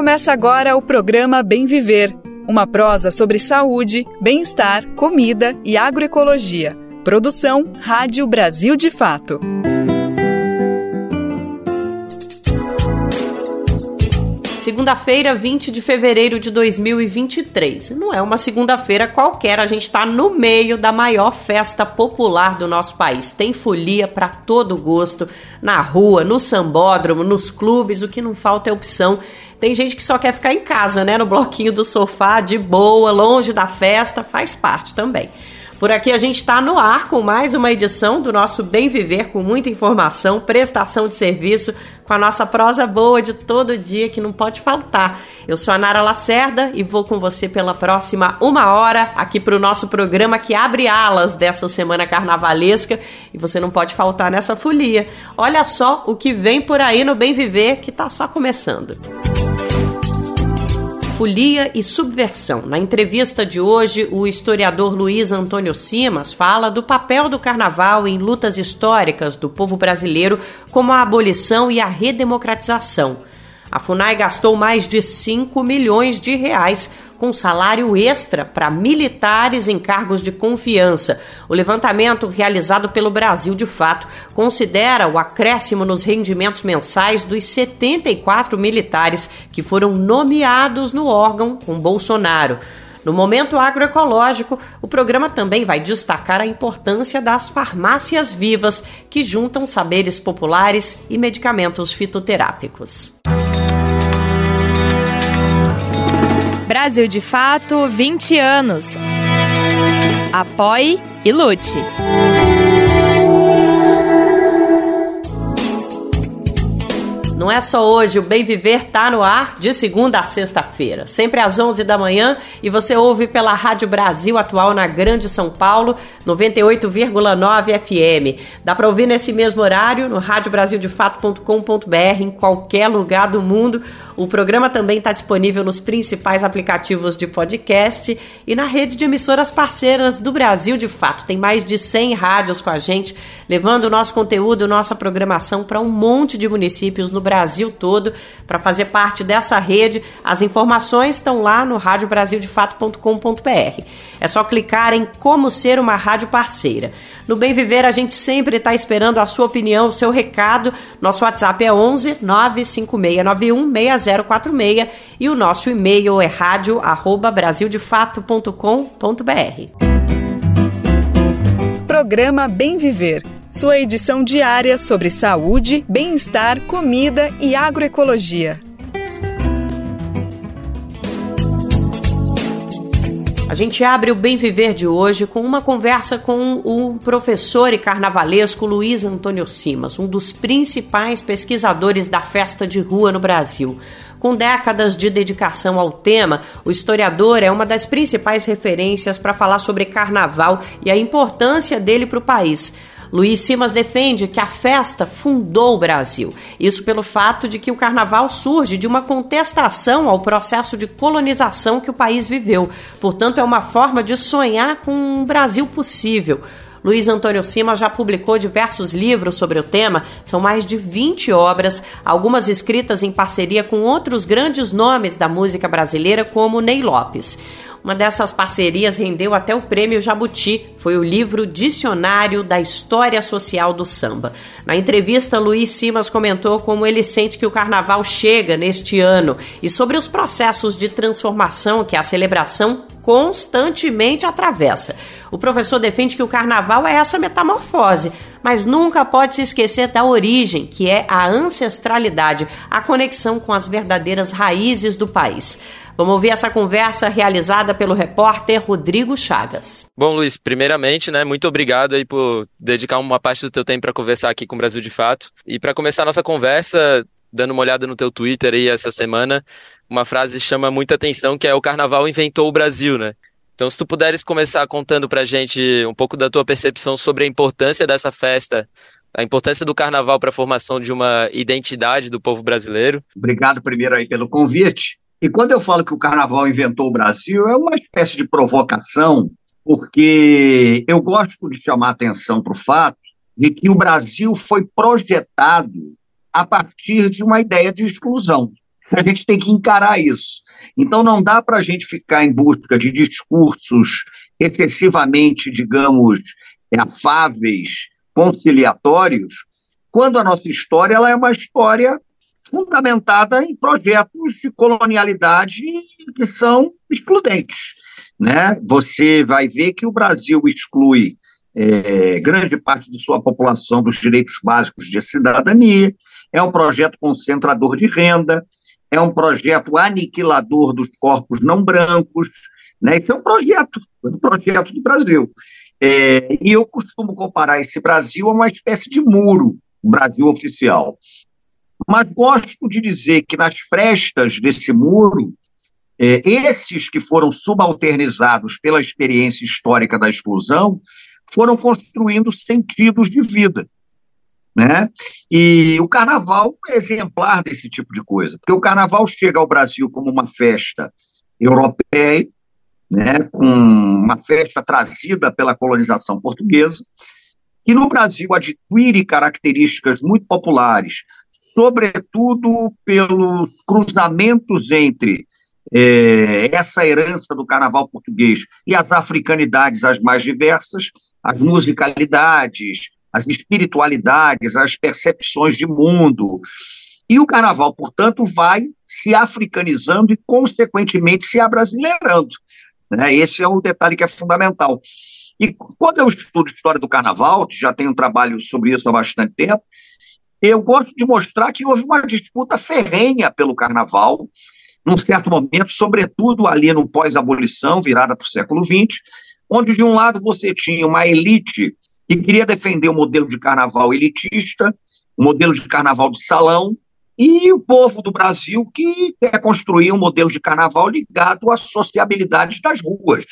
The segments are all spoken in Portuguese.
Começa agora o programa Bem Viver, uma prosa sobre saúde, bem-estar, comida e agroecologia. Produção Rádio Brasil de Fato. Segunda-feira, 20 de fevereiro de 2023. Não é uma segunda-feira qualquer, a gente está no meio da maior festa popular do nosso país. Tem folia para todo gosto, na rua, no sambódromo, nos clubes, o que não falta é opção. Tem gente que só quer ficar em casa, né, no bloquinho do sofá, de boa, longe da festa, faz parte também. Por aqui a gente está no ar com mais uma edição do nosso Bem Viver, com muita informação, prestação de serviço, com a nossa prosa boa de todo dia que não pode faltar. Eu sou a Nara Lacerda e vou com você pela próxima uma hora aqui para o nosso programa que abre alas dessa semana carnavalesca e você não pode faltar nessa folia. Olha só o que vem por aí no Bem Viver que está só começando. Folia e Subversão. Na entrevista de hoje, o historiador Luiz Antônio Simas fala do papel do carnaval em lutas históricas do povo brasileiro, como a abolição e a redemocratização. A FUNAI gastou mais de 5 milhões de reais com salário extra para militares em cargos de confiança. O levantamento realizado pelo Brasil de Fato considera o acréscimo nos rendimentos mensais dos 74 militares que foram nomeados no órgão com Bolsonaro. No momento agroecológico, o programa também vai destacar a importância das farmácias vivas, que juntam saberes populares e medicamentos fitoterápicos. Brasil de Fato 20 anos. Apoie e lute. Não é só hoje, o Bem Viver tá no ar de segunda a sexta-feira, sempre às 11 da manhã e você ouve pela Rádio Brasil Atual na Grande São Paulo, 98,9 FM. Dá para ouvir nesse mesmo horário no radiobrasildefato.com.br em qualquer lugar do mundo. O programa também está disponível nos principais aplicativos de podcast e na rede de emissoras parceiras do Brasil de Fato. Tem mais de 100 rádios com a gente, levando o nosso conteúdo, nossa programação para um monte de municípios no Brasil todo. Para fazer parte dessa rede, as informações estão lá no radiobrasildefato.com.br. É só clicar em Como Ser uma Rádio Parceira. No Bem Viver, a gente sempre está esperando a sua opinião, o seu recado. Nosso WhatsApp é 11 95691 6046 e o nosso e-mail é radio@brasildefato.com.br. Programa Bem Viver. Sua edição diária sobre saúde, bem-estar, comida e agroecologia. A gente abre o Bem Viver de hoje com uma conversa com o professor e carnavalesco Luiz Antônio Simas, um dos principais pesquisadores da festa de rua no Brasil. Com décadas de dedicação ao tema, o historiador é uma das principais referências para falar sobre carnaval e a importância dele para o país. Luiz Simas defende que a festa fundou o Brasil. Isso pelo fato de que o carnaval surge de uma contestação ao processo de colonização que o país viveu. Portanto, é uma forma de sonhar com um Brasil possível. Luiz Antônio Simas já publicou diversos livros sobre o tema, são mais de 20 obras, algumas escritas em parceria com outros grandes nomes da música brasileira, como Ney Lopes. Uma dessas parcerias rendeu até o prêmio Jabuti, foi o livro Dicionário da História Social do Samba. Na entrevista, Luiz Simas comentou como ele sente que o carnaval chega neste ano e sobre os processos de transformação que a celebração constantemente atravessa. O professor defende que o carnaval é essa metamorfose, mas nunca pode se esquecer da origem, que é a ancestralidade, a conexão com as verdadeiras raízes do país. Vamos ouvir essa conversa realizada pelo repórter Rodrigo Chagas. Bom, Luiz, primeiramente, né, muito obrigado aí por dedicar uma parte do teu tempo para conversar aqui com o Brasil de Fato. E para começar a nossa conversa, dando uma olhada no teu Twitter aí essa semana, uma frase chama muita atenção que é o carnaval inventou o Brasil, né? Então, se tu puderes começar contando pra gente um pouco da tua percepção sobre a importância dessa festa, a importância do carnaval para a formação de uma identidade do povo brasileiro. Obrigado primeiro aí pelo convite. E quando eu falo que o carnaval inventou o Brasil, é uma espécie de provocação, porque eu gosto de chamar atenção para o fato de que o Brasil foi projetado a partir de uma ideia de exclusão. A gente tem que encarar isso. Então não dá para a gente ficar em busca de discursos excessivamente, digamos, afáveis, conciliatórios, quando a nossa história ela é uma história fundamentada em projetos de colonialidade que são excludentes. Né? Você vai ver que o Brasil exclui é, grande parte de sua população dos direitos básicos de cidadania, é um projeto concentrador de renda, é um projeto aniquilador dos corpos não brancos, né? É um projeto, um projeto do Brasil. É, e eu costumo comparar esse Brasil a uma espécie de muro, o Brasil oficial. Mas gosto de dizer que nas frestas desse muro, é, esses que foram subalternizados pela experiência histórica da exclusão foram construindo sentidos de vida. Né? E o carnaval é exemplar desse tipo de coisa, porque o carnaval chega ao Brasil como uma festa europeia, né, com uma festa trazida pela colonização portuguesa, que no Brasil adquire características muito populares, sobretudo pelos cruzamentos entre é, essa herança do carnaval português e as africanidades as mais diversas, as musicalidades, as espiritualidades, as percepções de mundo. E o carnaval, portanto, vai se africanizando e, consequentemente, se abrasileirando. Né? Esse é um detalhe que é fundamental. E quando eu estudo história do carnaval, já tenho um trabalho sobre isso há bastante tempo, eu gosto de mostrar que houve uma disputa ferrenha pelo carnaval, num certo momento, sobretudo ali no pós-abolição, virada para o século XX, onde de um lado você tinha uma elite que queria defender o modelo de carnaval elitista, o modelo de carnaval de salão, e o povo do Brasil que quer construir um modelo de carnaval ligado às sociabilidades das ruas.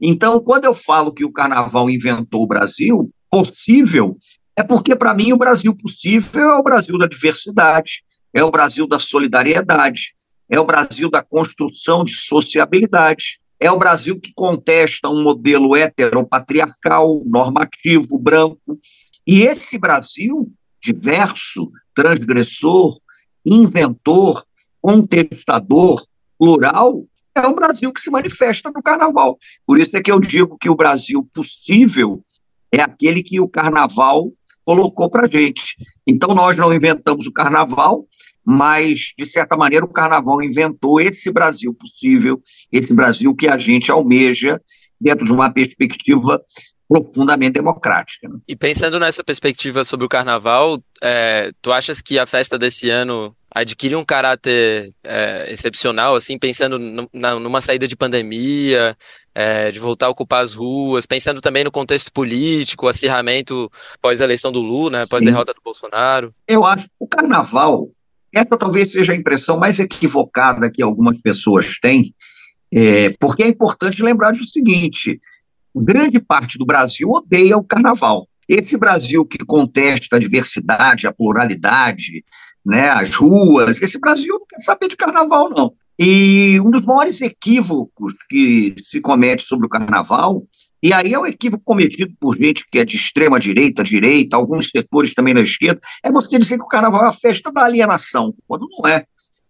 Então, quando eu falo que o carnaval inventou o Brasil, possível, é porque, para mim, o Brasil possível é o Brasil da diversidade, é o Brasil da solidariedade, é o Brasil da construção de sociabilidade, é o Brasil que contesta um modelo heteropatriarcal, normativo, branco. E esse Brasil diverso, transgressor, inventor, contestador, plural, é um Brasil que se manifesta no carnaval. Por isso é que eu digo que o Brasil possível é aquele que o carnaval colocou para gente. Então nós não inventamos o carnaval, mas, de certa maneira, o carnaval inventou esse Brasil possível, esse Brasil que a gente almeja dentro de uma perspectiva profundamente democrática. Né? E pensando nessa perspectiva sobre o carnaval, é, tu achas que a festa desse ano adquire um caráter é, excepcional, assim, pensando na, numa saída de pandemia, é, de voltar a ocupar as ruas, pensando também no contexto político, acirramento pós-eleição do Lula, né, pós-derrota do Bolsonaro? Eu acho que o carnaval essa talvez seja a impressão mais equivocada que algumas pessoas têm, é, porque é importante lembrar do seguinte: grande parte do Brasil odeia o carnaval. Esse Brasil que contesta a diversidade, a pluralidade, né, as ruas, esse Brasil não quer saber de carnaval, não. E um dos maiores equívocos que se comete sobre o carnaval e aí é um equívoco cometido por gente que é de extrema direita, direita, alguns setores também da esquerda, é você dizer que o carnaval é uma festa da alienação, quando não é.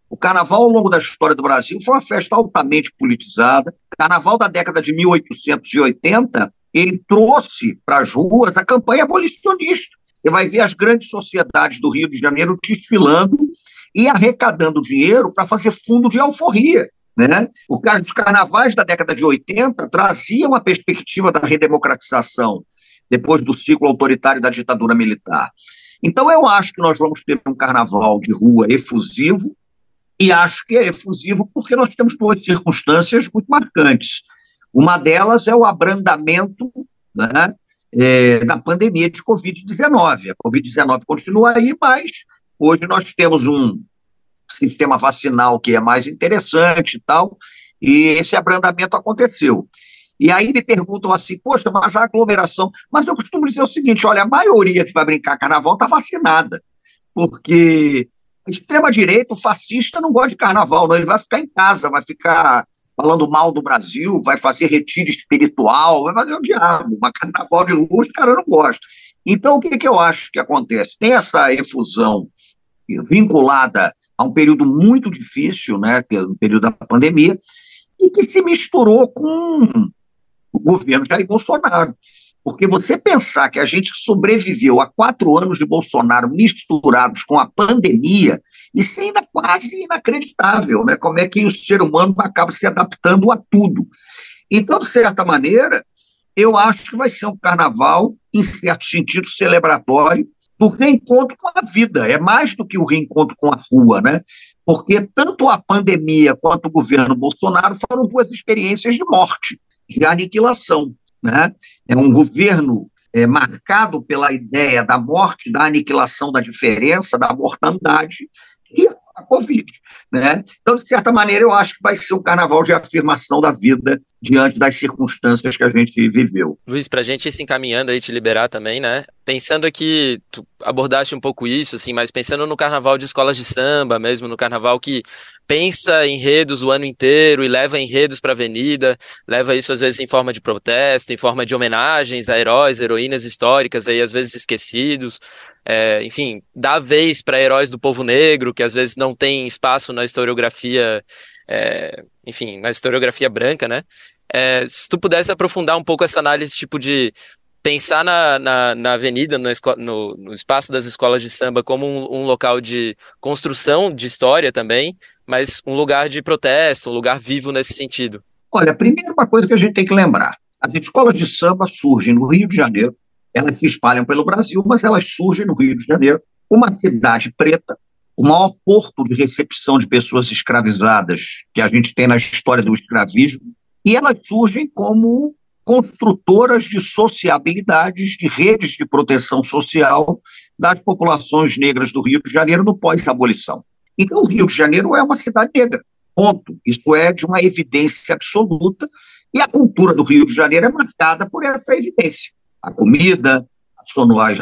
O carnaval, ao longo da história do Brasil, foi uma festa altamente politizada. Carnaval da década de 1880, ele trouxe para as ruas a campanha abolicionista. Você vai ver as grandes sociedades do Rio de Janeiro desfilando e arrecadando dinheiro para fazer fundo de alforria. Né? O, os carnavais da década de 80 traziam a perspectiva da redemocratização depois do ciclo autoritário da ditadura militar. Então, eu acho que nós vamos ter um carnaval de rua efusivo, e acho que é efusivo porque nós temos duas circunstâncias muito marcantes. Uma delas é o abrandamento né, é, da pandemia de Covid-19. A Covid-19 continua aí, mas hoje nós temos um sistema vacinal que é mais interessante e tal, e esse abrandamento aconteceu. E aí me perguntam assim, poxa, mas a aglomeração. Mas eu costumo dizer o seguinte: olha, a maioria que vai brincar carnaval está vacinada, porque a extrema-direita, o fascista, não gosta de carnaval, não. ele vai ficar em casa, vai ficar falando mal do Brasil, vai fazer retiro espiritual, vai fazer o diabo, mas carnaval de luz, cara, não gosta. Então, o que, que eu acho que acontece? Tem essa efusão vinculada a um período muito difícil, né, que é o período da pandemia, e que se misturou com o governo Jair Bolsonaro. Porque você pensar que a gente sobreviveu a quatro anos de Bolsonaro misturados com a pandemia, isso é ainda quase inacreditável, né? Como é que o ser humano acaba se adaptando a tudo. Então, de certa maneira, eu acho que vai ser um carnaval, em certo sentido, celebratório, do reencontro com a vida. É mais do que o reencontro com a rua, né? Porque tanto a pandemia quanto o governo Bolsonaro foram duas experiências de morte, de aniquilação. Né? É um governo é, marcado pela ideia da morte, da aniquilação da diferença, da mortandade, a Covid. Né? Então, de certa maneira, eu acho que vai ser um carnaval de afirmação da vida diante das circunstâncias que a gente viveu. Luiz, para a gente ir se encaminhando aí, te liberar também, né? Pensando aqui, tu abordaste um pouco isso, assim, mas pensando no carnaval de escolas de samba mesmo, no carnaval que pensa enredos o ano inteiro e leva enredos para a avenida, leva isso às vezes em forma de protesto, em forma de homenagens a heróis, heroínas históricas aí às vezes esquecidos, é, enfim, dá vez para heróis do povo negro que às vezes não tem espaço na historiografia, é, enfim, na historiografia branca, né? É, se tu pudesse aprofundar um pouco essa análise, tipo de pensar na, na, na avenida, no, no, no, espaço das escolas de samba como um, um, local de construção de história também, mas um lugar de protesto, um lugar vivo nesse sentido. Olha, primeiro uma coisa que a gente tem que lembrar, as escolas de samba surgem no Rio de Janeiro, elas se espalham pelo Brasil, mas elas surgem no Rio de Janeiro, uma cidade preta, o maior porto de recepção de pessoas escravizadas que a gente tem na história do escravismo, e elas surgem como construtoras de sociabilidades, de redes de proteção social das populações negras do Rio de Janeiro no pós-abolição. Então, o Rio de Janeiro é uma cidade negra, ponto. Isso é de uma evidência absoluta, e a cultura do Rio de Janeiro é marcada por essa evidência a comida,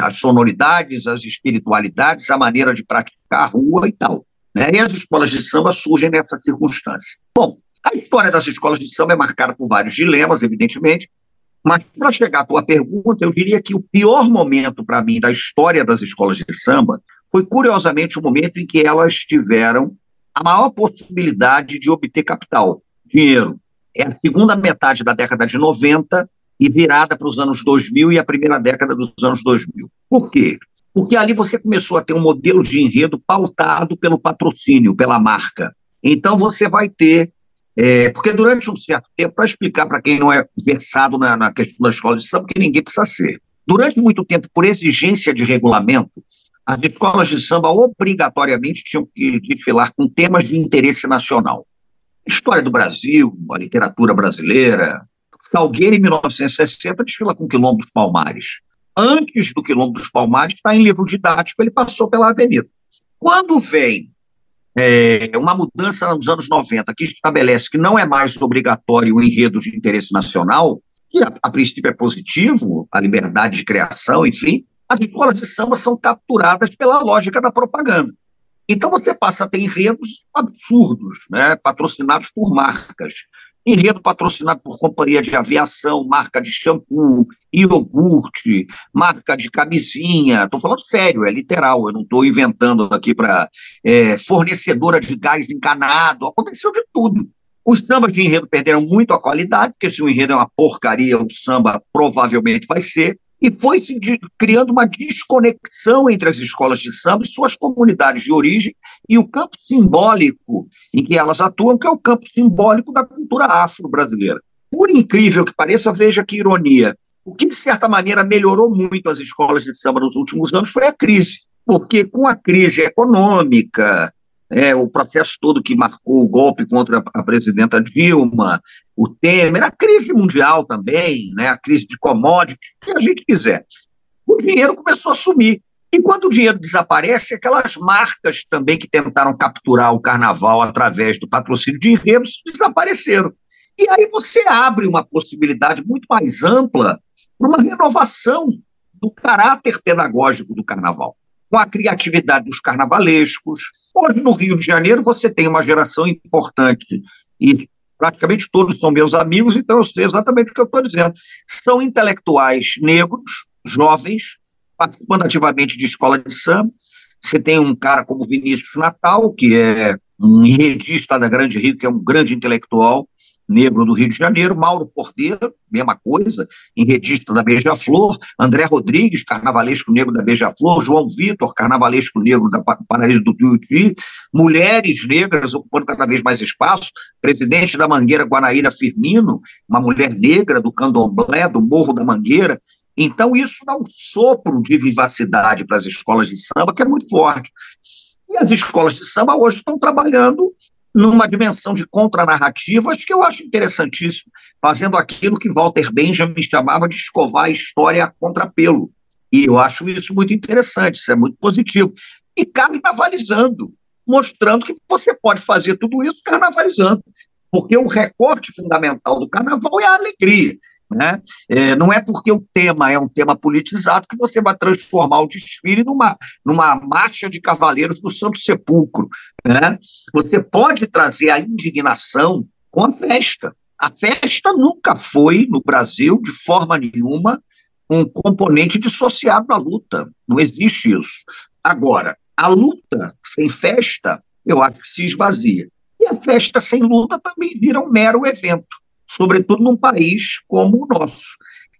as sonoridades, as espiritualidades, a maneira de praticar a rua e tal. Né? E as escolas de samba surgem nessa circunstância. Bom, a história das escolas de samba é marcada por vários dilemas, evidentemente, mas para chegar à tua pergunta, eu diria que o pior momento para mim da história das escolas de samba foi, curiosamente, o momento em que elas tiveram a maior possibilidade de obter capital, dinheiro. É a segunda metade da década de 90, e virada para os anos 2000 e a primeira década dos anos 2000. Por quê? Porque ali você começou a ter um modelo de enredo pautado pelo patrocínio, pela marca. Então você vai ter. É, porque durante um certo tempo, para explicar para quem não é versado na, na questão da escola de samba, que ninguém precisa ser. Durante muito tempo, por exigência de regulamento, as escolas de samba obrigatoriamente tinham que desfilar com temas de interesse nacional. História do Brasil, a literatura brasileira, Salgueiro, em 1960, desfila com o Quilombo dos Palmares. Antes do Quilombo dos Palmares, está em livro didático, ele passou pela avenida. Quando vem é, uma mudança nos anos 90 que estabelece que não é mais obrigatório o enredo de interesse nacional, que a, a princípio é positivo, a liberdade de criação, enfim, as escolas de samba são capturadas pela lógica da propaganda. Então você passa a ter enredos absurdos, né, patrocinados por marcas enredo patrocinado por companhia de aviação, marca de shampoo, iogurte, marca de camisinha. Estou falando sério, é literal, eu não estou inventando aqui para é, fornecedora de gás encanado. Aconteceu de tudo. Os sambas de enredo perderam muito a qualidade, porque se o enredo é uma porcaria, o samba provavelmente vai ser e foi se criando uma desconexão entre as escolas de samba e suas comunidades de origem e o campo simbólico em que elas atuam, que é o campo simbólico da cultura afro-brasileira. Por incrível que pareça, veja que ironia. O que, de certa maneira, melhorou muito as escolas de samba nos últimos anos foi a crise. Porque com a crise econômica, é, o processo todo que marcou o golpe contra a presidenta Dilma, o Temer, a crise mundial também, né, a crise de commodities, o que a gente quiser. O dinheiro começou a sumir. E quando o dinheiro desaparece, aquelas marcas também que tentaram capturar o carnaval através do patrocínio de enredos desapareceram. E aí você abre uma possibilidade muito mais ampla para uma renovação do caráter pedagógico do carnaval com a criatividade dos carnavalescos. Hoje, no Rio de Janeiro, você tem uma geração importante e praticamente todos são meus amigos, então eu sei exatamente o que eu estou dizendo. São intelectuais negros, jovens, participando ativamente de escola de samba, Você tem um cara como Vinícius Natal, que é um enredista da Grande Rio, que é um grande intelectual, negro do Rio de Janeiro, Mauro Cordeiro, mesma coisa, enredista da Beija-Flor, André Rodrigues, carnavalesco negro da Beija-Flor, João Vitor, carnavalesco negro da Paraíso do Tuiuti, mulheres negras ocupando cada vez mais espaço, presidente da Mangueira Guanaíra Firmino, uma mulher negra do candomblé, do Morro da Mangueira, então isso dá um sopro de vivacidade para as escolas de samba que é muito forte. E as escolas de samba hoje estão trabalhando numa dimensão de contranarrativas que eu acho interessantíssimo, fazendo aquilo que Walter Benjamin chamava de escovar a história a contrapelo. E eu acho isso muito interessante, isso é muito positivo. E carnavalizando, mostrando que você pode fazer tudo isso carnavalizando. Porque o recorte fundamental do carnaval é a alegria. Né? É, não é porque o tema é um tema politizado que você vai transformar o desfile numa, numa marcha de cavaleiros do Santo Sepulcro. Né? Você pode trazer a indignação com a festa. A festa nunca foi, no Brasil, de forma nenhuma, um componente dissociado da luta. Não existe isso. Agora, a luta sem festa, eu acho que se esvazia. E a festa sem luta também vira um mero evento sobretudo num país como o nosso.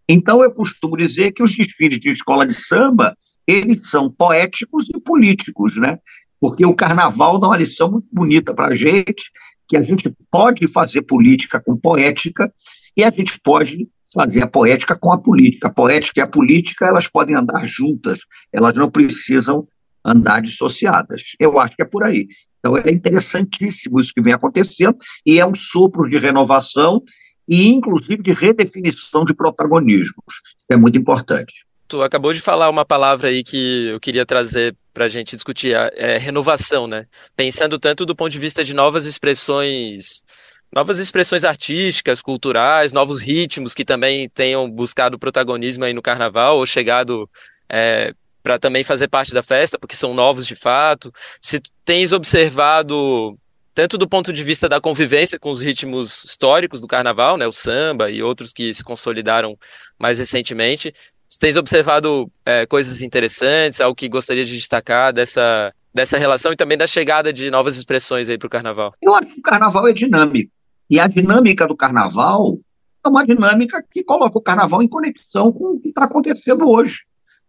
Então, eu costumo dizer que os desfiles de escola de samba, eles são poéticos e políticos, né? Porque o carnaval dá uma lição muito bonita para a gente, que a gente pode fazer política com poética e a gente pode fazer a poética com a política. A poética e a política, elas podem andar juntas, elas não precisam andar dissociadas. Eu acho que é por aí. Então é interessantíssimo isso que vem acontecendo e é um sopro de renovação e, inclusive, de redefinição de protagonismos. Isso é muito importante. Tu acabou de falar uma palavra aí que eu queria trazer para a gente discutir, é renovação, né? Pensando tanto do ponto de vista de novas expressões, novas expressões artísticas, culturais, novos ritmos que também tenham buscado protagonismo aí no carnaval ou chegado é, para também fazer parte da festa, porque são novos de fato. Se tens observado tanto do ponto de vista da convivência com os ritmos históricos do carnaval, né, o samba e outros que se consolidaram mais recentemente, se tens observado é, coisas interessantes, algo que gostaria de destacar dessa, dessa relação e também da chegada de novas expressões aí para o carnaval? Eu acho que o carnaval é dinâmico. E a dinâmica do carnaval é uma dinâmica que coloca o carnaval em conexão com o que está acontecendo hoje.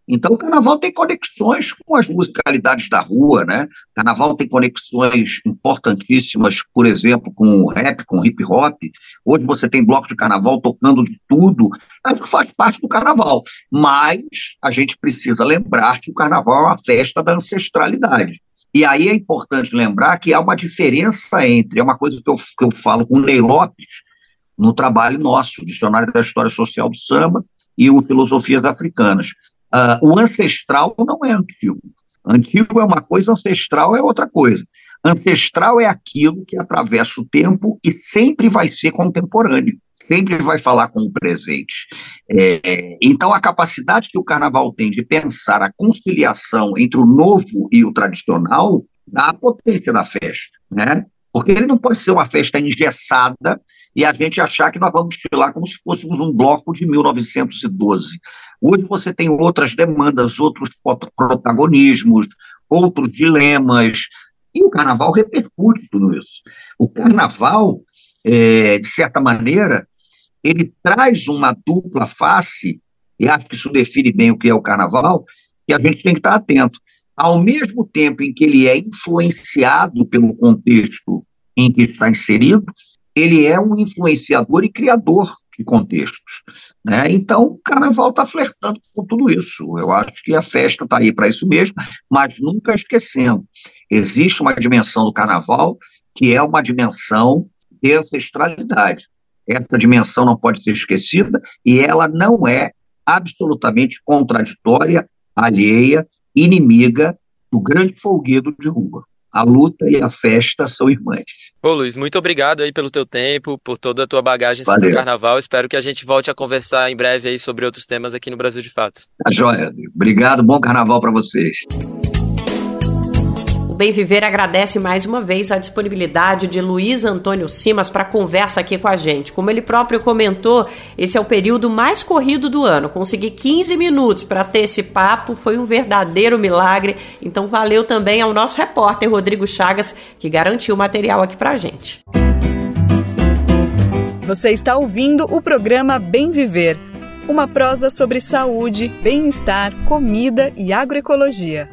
Então, o carnaval tem conexões com as musicalidades da rua, né? O carnaval tem conexões importantíssimas, por exemplo, com o rap, com o hip hop. Hoje você tem blocos de carnaval tocando de tudo. Acho que faz parte do carnaval. Mas a gente precisa lembrar que o carnaval é uma festa da ancestralidade. E aí é importante lembrar que há uma diferença entre, é uma coisa que eu, que eu falo com o Ney Lopes, no trabalho nosso, Dicionário da História Social do Samba e o Filosofias Africanas Uh, o ancestral não é antigo. Antigo é uma coisa, ancestral é outra coisa. Ancestral é aquilo que atravessa o tempo e sempre vai ser contemporâneo, sempre vai falar com o presente. É, então, a capacidade que o carnaval tem de pensar a conciliação entre o novo e o tradicional dá a potência da festa, né? Porque ele não pode ser uma festa engessada e a gente achar que nós vamos desfilar como se fôssemos um bloco de 1912. Hoje você tem outras demandas, outros protagonismos, outros dilemas, e o carnaval repercute tudo isso. O carnaval, é, de certa maneira, ele traz uma dupla face, e acho que isso define bem o que é o carnaval, que a gente tem que estar atento. Ao mesmo tempo em que ele é influenciado pelo contexto em que está inserido, ele é um influenciador e criador de contextos. Né? Então, o carnaval está flertando com tudo isso. Eu acho que a festa está aí para isso mesmo, mas nunca esquecendo. Existe uma dimensão do carnaval que é uma dimensão de ancestralidade. Essa dimensão não pode ser esquecida e ela não é absolutamente contraditória, alheia, inimiga do grande folguedo de rua a luta e a festa são irmãs. Ô Luiz, muito obrigado aí pelo teu tempo, por toda a tua bagagem sobre o carnaval. Espero que a gente volte a conversar em breve aí sobre outros temas aqui no Brasil de Fato. Tá joia. Obrigado, bom carnaval para vocês. Bem Viver agradece mais uma vez a disponibilidade de Luiz Antônio Simas para conversa aqui com a gente. Como ele próprio comentou, esse é o período mais corrido do ano. Conseguir 15 minutos para ter esse papo foi um verdadeiro milagre. Então valeu também ao nosso repórter Rodrigo Chagas que garantiu o material aqui para a gente. Você está ouvindo o programa Bem Viver, uma prosa sobre saúde, bem-estar, comida e agroecologia.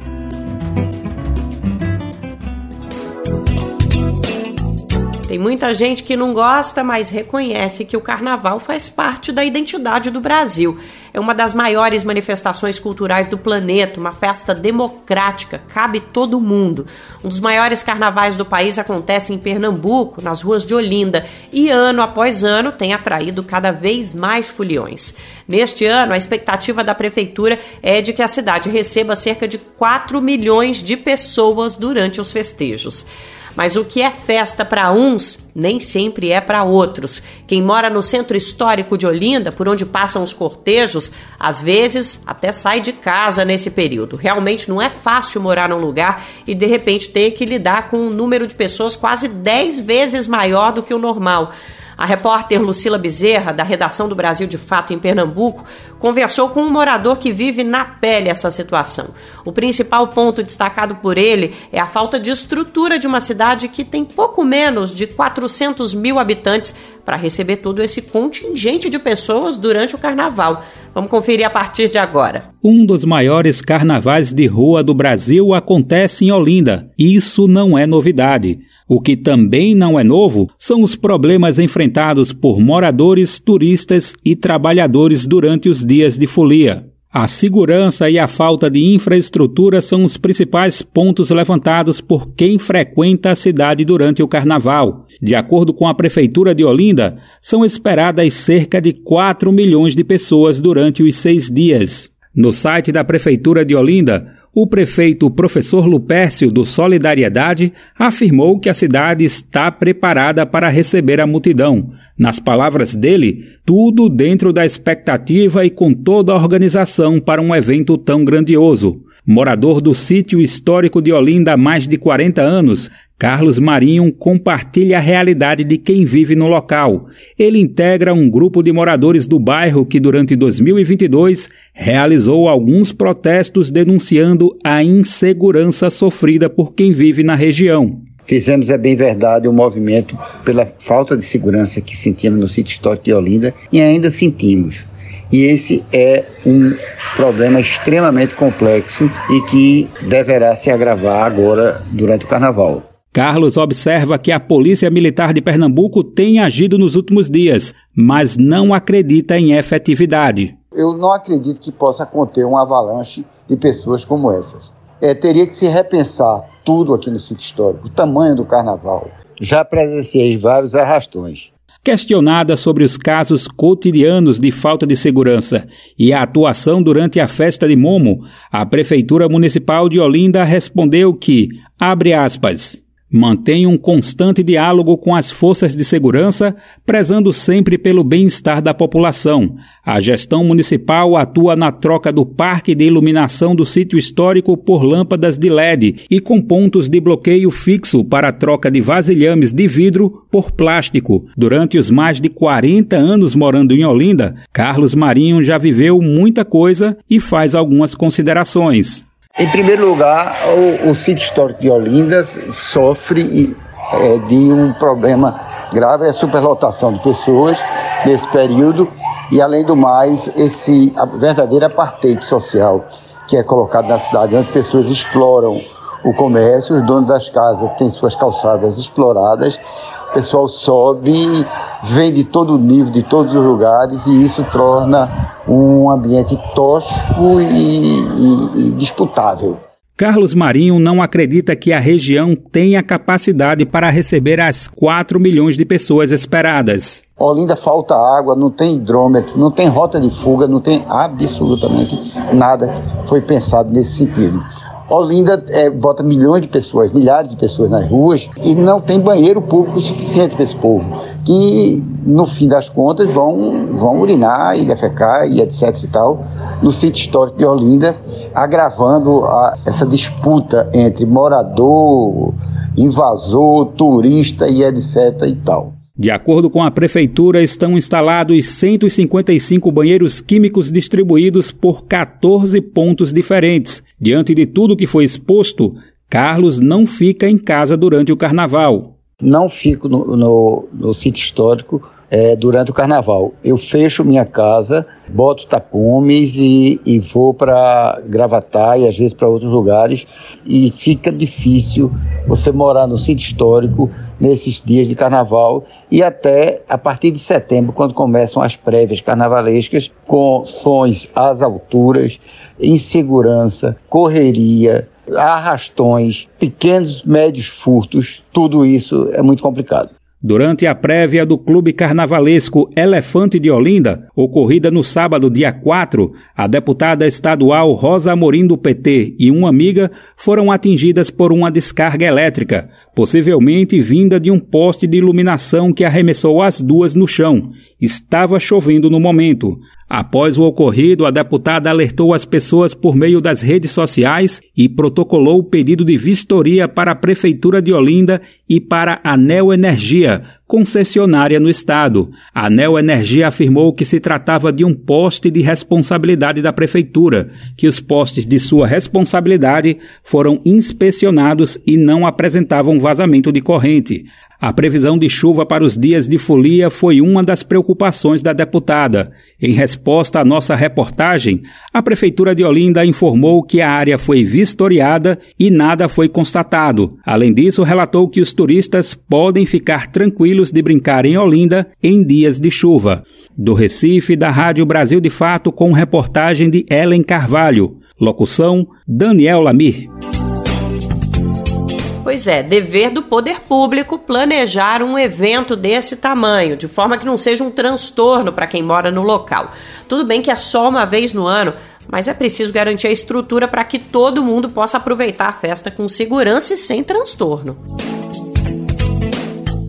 Tem muita gente que não gosta, mas reconhece que o carnaval faz parte da identidade do Brasil. É uma das maiores manifestações culturais do planeta, uma festa democrática, cabe todo mundo. Um dos maiores carnavais do país acontece em Pernambuco, nas ruas de Olinda, e ano após ano tem atraído cada vez mais foliões. Neste ano, a expectativa da prefeitura é de que a cidade receba cerca de 4 milhões de pessoas durante os festejos. Mas o que é festa para uns nem sempre é para outros. Quem mora no centro histórico de Olinda, por onde passam os cortejos, às vezes até sai de casa nesse período. Realmente não é fácil morar num lugar e de repente ter que lidar com um número de pessoas quase 10 vezes maior do que o normal. A repórter Lucila Bezerra, da redação do Brasil de Fato em Pernambuco, conversou com um morador que vive na pele essa situação. O principal ponto destacado por ele é a falta de estrutura de uma cidade que tem pouco menos de 400 mil habitantes para receber todo esse contingente de pessoas durante o carnaval. Vamos conferir a partir de agora. Um dos maiores carnavais de rua do Brasil acontece em Olinda. Isso não é novidade. O que também não é novo são os problemas enfrentados por moradores, turistas e trabalhadores durante os dias de folia. A segurança e a falta de infraestrutura são os principais pontos levantados por quem frequenta a cidade durante o carnaval. De acordo com a Prefeitura de Olinda, são esperadas cerca de 4 milhões de pessoas durante os seis dias. No site da Prefeitura de Olinda, o prefeito professor Lupércio do Solidariedade afirmou que a cidade está preparada para receber a multidão. Nas palavras dele, tudo dentro da expectativa e com toda a organização para um evento tão grandioso. Morador do sítio histórico de Olinda há mais de 40 anos, Carlos Marinho compartilha a realidade de quem vive no local. Ele integra um grupo de moradores do bairro que, durante 2022, realizou alguns protestos denunciando a insegurança sofrida por quem vive na região. Fizemos, é bem verdade, um movimento pela falta de segurança que sentíamos no sítio histórico de Olinda e ainda sentimos. E esse é um problema extremamente complexo e que deverá se agravar agora durante o carnaval. Carlos observa que a Polícia Militar de Pernambuco tem agido nos últimos dias, mas não acredita em efetividade. Eu não acredito que possa conter um avalanche de pessoas como essas. É, teria que se repensar tudo aqui no sítio histórico, o tamanho do carnaval. Já presenciei vários arrastões. Questionada sobre os casos cotidianos de falta de segurança e a atuação durante a festa de Momo, a Prefeitura Municipal de Olinda respondeu que, abre aspas, Mantém um constante diálogo com as forças de segurança, prezando sempre pelo bem-estar da população. A gestão municipal atua na troca do parque de iluminação do sítio histórico por lâmpadas de LED e com pontos de bloqueio fixo para a troca de vasilhames de vidro por plástico. Durante os mais de 40 anos morando em Olinda, Carlos Marinho já viveu muita coisa e faz algumas considerações. Em primeiro lugar, o, o sítio histórico de Olinda sofre é, de um problema grave, a superlotação de pessoas nesse período. E, além do mais, esse a verdadeira apartheid social que é colocado na cidade, onde pessoas exploram o comércio, os donos das casas têm suas calçadas exploradas, o pessoal sobe, vem de todo nível, de todos os lugares, e isso torna um ambiente tóxico e, e, e disputável. Carlos Marinho não acredita que a região tenha capacidade para receber as 4 milhões de pessoas esperadas. Olinda falta água, não tem hidrômetro, não tem rota de fuga, não tem absolutamente nada foi pensado nesse sentido. Olinda é, bota milhões de pessoas, milhares de pessoas nas ruas e não tem banheiro público suficiente para esse povo, que no fim das contas vão, vão urinar e defecar e etc e tal no sítio histórico de Olinda, agravando a, essa disputa entre morador, invasor, turista e etc e tal. De acordo com a prefeitura, estão instalados 155 banheiros químicos distribuídos por 14 pontos diferentes. Diante de tudo que foi exposto, Carlos não fica em casa durante o carnaval. Não fico no, no, no sítio histórico é, durante o carnaval. Eu fecho minha casa, boto tapumes e, e vou para Gravatar e às vezes para outros lugares. E fica difícil você morar no sítio histórico nesses dias de carnaval e até a partir de setembro, quando começam as prévias carnavalescas, com sons às alturas, insegurança, correria, arrastões, pequenos, médios furtos, tudo isso é muito complicado. Durante a prévia do Clube Carnavalesco Elefante de Olinda, ocorrida no sábado, dia 4, a deputada estadual Rosa Amorim do PT e uma amiga foram atingidas por uma descarga elétrica, possivelmente vinda de um poste de iluminação que arremessou as duas no chão. Estava chovendo no momento. Após o ocorrido, a deputada alertou as pessoas por meio das redes sociais e protocolou o pedido de vistoria para a Prefeitura de Olinda e para a Neo Energia, concessionária no estado. A Neo Energia afirmou que se tratava de um poste de responsabilidade da prefeitura, que os postes de sua responsabilidade foram inspecionados e não apresentavam vazamento de corrente. A previsão de chuva para os dias de folia foi uma das preocupações da deputada. Em resposta à nossa reportagem, a Prefeitura de Olinda informou que a área foi vistoriada e nada foi constatado. Além disso, relatou que os turistas podem ficar tranquilos de brincar em Olinda em dias de chuva. Do Recife, da Rádio Brasil de Fato, com reportagem de Ellen Carvalho. Locução: Daniel Lamir. Pois é, dever do poder público planejar um evento desse tamanho, de forma que não seja um transtorno para quem mora no local. Tudo bem que é só uma vez no ano, mas é preciso garantir a estrutura para que todo mundo possa aproveitar a festa com segurança e sem transtorno.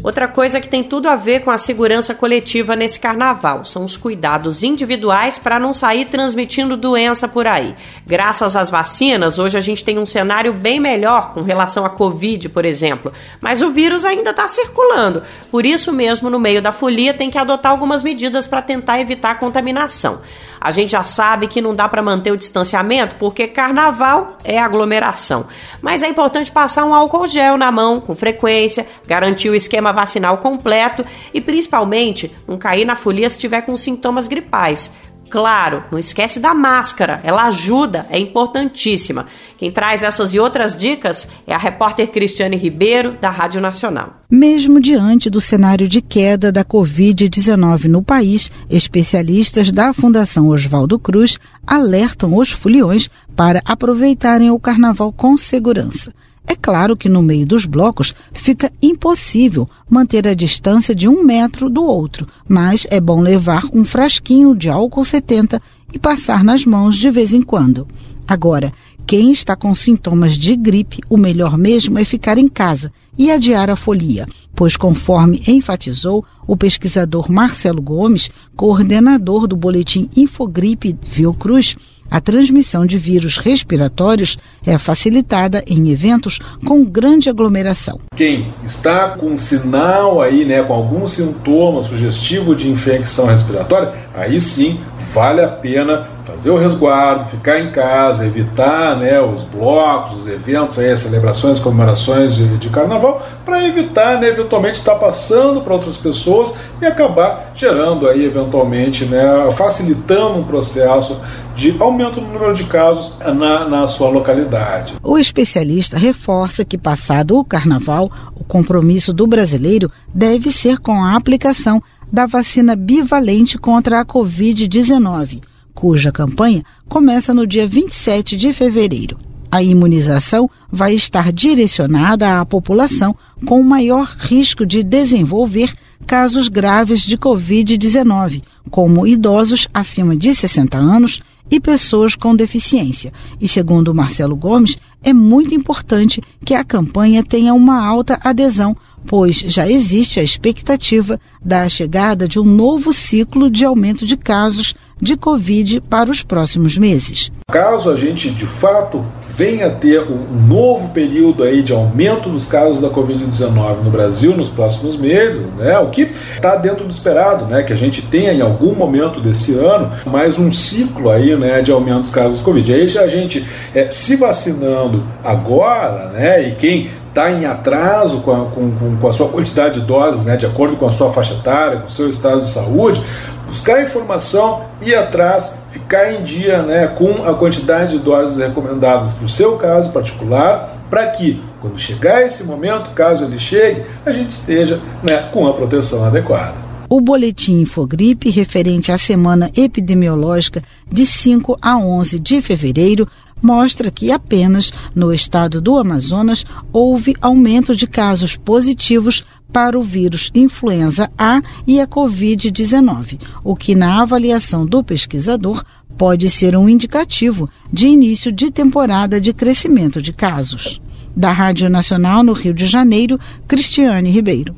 Outra coisa que tem tudo a ver com a segurança coletiva nesse carnaval são os cuidados individuais para não sair transmitindo doença por aí. Graças às vacinas, hoje a gente tem um cenário bem melhor com relação à Covid, por exemplo, mas o vírus ainda está circulando. Por isso mesmo, no meio da folia, tem que adotar algumas medidas para tentar evitar a contaminação. A gente já sabe que não dá para manter o distanciamento porque carnaval é aglomeração. Mas é importante passar um álcool gel na mão com frequência, garantir o esquema vacinal completo e principalmente não cair na folia se tiver com sintomas gripais. Claro, não esquece da máscara, ela ajuda, é importantíssima. Quem traz essas e outras dicas é a repórter Cristiane Ribeiro, da Rádio Nacional. Mesmo diante do cenário de queda da Covid-19 no país, especialistas da Fundação Oswaldo Cruz alertam os foliões para aproveitarem o carnaval com segurança. É claro que no meio dos blocos fica impossível manter a distância de um metro do outro, mas é bom levar um frasquinho de álcool 70 e passar nas mãos de vez em quando. Agora, quem está com sintomas de gripe, o melhor mesmo é ficar em casa e adiar a folia, pois, conforme enfatizou o pesquisador Marcelo Gomes, coordenador do boletim Infogripe Fiocruz, a transmissão de vírus respiratórios é facilitada em eventos com grande aglomeração. Quem está com sinal aí, né, com algum sintoma sugestivo de infecção respiratória, aí sim vale a pena fazer o resguardo, ficar em casa, evitar né, os blocos, os eventos, aí, as celebrações, comemorações de, de carnaval, para evitar né, eventualmente estar passando para outras pessoas e acabar gerando aí eventualmente, né, facilitando um processo de aumento do número de casos na, na sua localidade. O especialista reforça que, passado o carnaval, o compromisso do brasileiro deve ser com a aplicação da vacina bivalente contra a Covid-19, cuja campanha começa no dia 27 de fevereiro. A imunização vai estar direcionada à população com maior risco de desenvolver casos graves de Covid-19, como idosos acima de 60 anos e pessoas com deficiência. E segundo Marcelo Gomes, é muito importante que a campanha tenha uma alta adesão, pois já existe a expectativa da chegada de um novo ciclo de aumento de casos de Covid para os próximos meses. Caso a gente de fato venha ter um novo período aí de aumento dos casos da Covid-19 no Brasil nos próximos meses, né? O que está dentro do esperado, né? Que a gente tenha em algum momento desse ano mais um ciclo aí, né? De aumento dos casos de Covid. Aí já a gente é, se vacinando agora, né? E quem está em atraso com a, com, com a, sua quantidade de doses, né, de acordo com a sua faixa etária, com o seu estado de saúde, buscar informação, ir atrás, ficar em dia né, com a quantidade de doses recomendadas para o seu caso particular, para que, quando chegar esse momento, caso ele chegue, a gente esteja né, com a proteção adequada. O boletim Infogripe, referente à semana epidemiológica de 5 a 11 de fevereiro, mostra que apenas no estado do Amazonas houve aumento de casos positivos para o vírus influenza A e a Covid-19, o que, na avaliação do pesquisador, pode ser um indicativo de início de temporada de crescimento de casos. Da Rádio Nacional no Rio de Janeiro, Cristiane Ribeiro.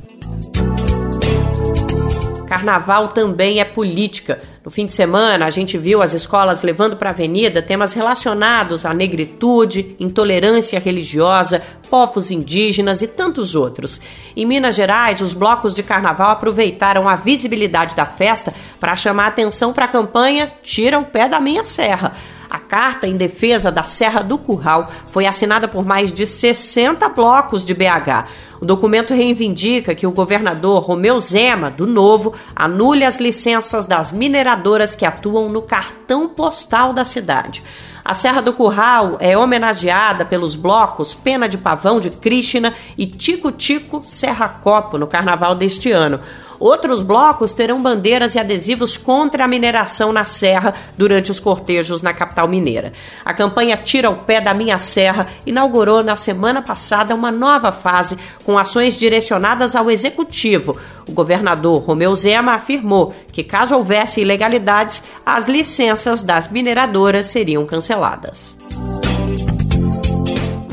Carnaval também é política. No fim de semana, a gente viu as escolas levando para a avenida temas relacionados à negritude, intolerância religiosa, povos indígenas e tantos outros. Em Minas Gerais, os blocos de carnaval aproveitaram a visibilidade da festa para chamar atenção para a campanha Tira o Pé da Minha Serra. A carta em defesa da Serra do Curral foi assinada por mais de 60 blocos de BH. O documento reivindica que o governador Romeu Zema, do Novo, anule as licenças das mineradoras que atuam no cartão postal da cidade. A Serra do Curral é homenageada pelos blocos Pena de Pavão de Krishna e Tico Tico Serra Copo no carnaval deste ano. Outros blocos terão bandeiras e adesivos contra a mineração na serra durante os cortejos na capital mineira. A campanha Tira o Pé da Minha Serra inaugurou na semana passada uma nova fase com ações direcionadas ao executivo. O governador Romeu Zema afirmou que, caso houvesse ilegalidades, as licenças das mineradoras seriam canceladas.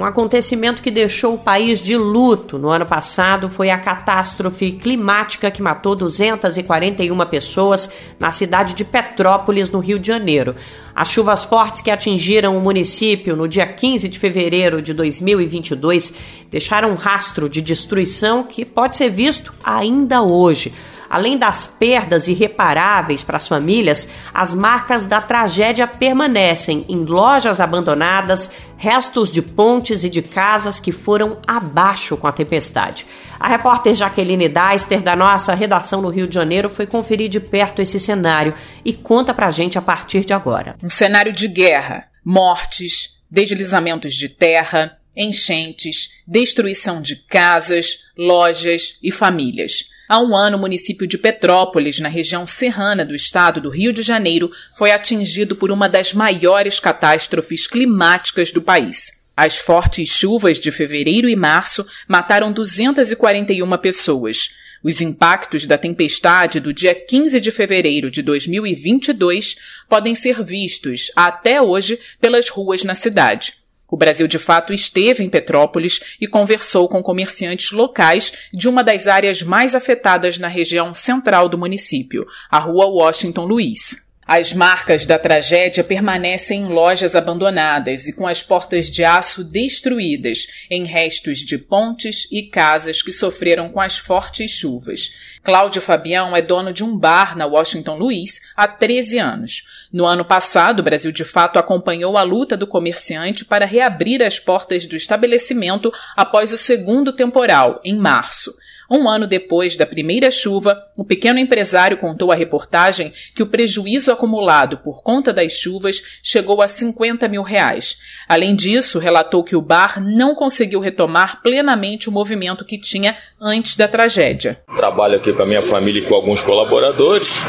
Um acontecimento que deixou o país de luto no ano passado foi a catástrofe climática que matou 241 pessoas na cidade de Petrópolis, no Rio de Janeiro. As chuvas fortes que atingiram o município no dia 15 de fevereiro de 2022 deixaram um rastro de destruição que pode ser visto ainda hoje. Além das perdas irreparáveis para as famílias, as marcas da tragédia permanecem em lojas abandonadas, restos de pontes e de casas que foram abaixo com a tempestade. A repórter Jaqueline Deister, da nossa redação no Rio de Janeiro, foi conferir de perto esse cenário e conta pra gente a partir de agora. Um cenário de guerra, mortes, deslizamentos de terra, enchentes, destruição de casas, lojas e famílias. Há um ano, o município de Petrópolis, na região serrana do estado do Rio de Janeiro, foi atingido por uma das maiores catástrofes climáticas do país. As fortes chuvas de fevereiro e março mataram 241 pessoas. Os impactos da tempestade do dia 15 de fevereiro de 2022 podem ser vistos até hoje pelas ruas na cidade. O Brasil de fato esteve em Petrópolis e conversou com comerciantes locais de uma das áreas mais afetadas na região central do município, a Rua Washington Luiz. As marcas da tragédia permanecem em lojas abandonadas e com as portas de aço destruídas, em restos de pontes e casas que sofreram com as fortes chuvas. Cláudio Fabião é dono de um bar na Washington Luiz há 13 anos. No ano passado, o Brasil de Fato acompanhou a luta do comerciante para reabrir as portas do estabelecimento após o segundo temporal, em março. Um ano depois da primeira chuva, o pequeno empresário contou à reportagem que o prejuízo acumulado por conta das chuvas chegou a 50 mil reais. Além disso, relatou que o bar não conseguiu retomar plenamente o movimento que tinha antes da tragédia. Trabalho aqui com a minha família e com alguns colaboradores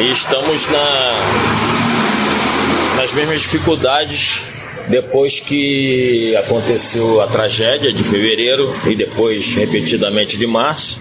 e estamos na, nas mesmas dificuldades depois que aconteceu a tragédia de fevereiro e depois repetidamente de março,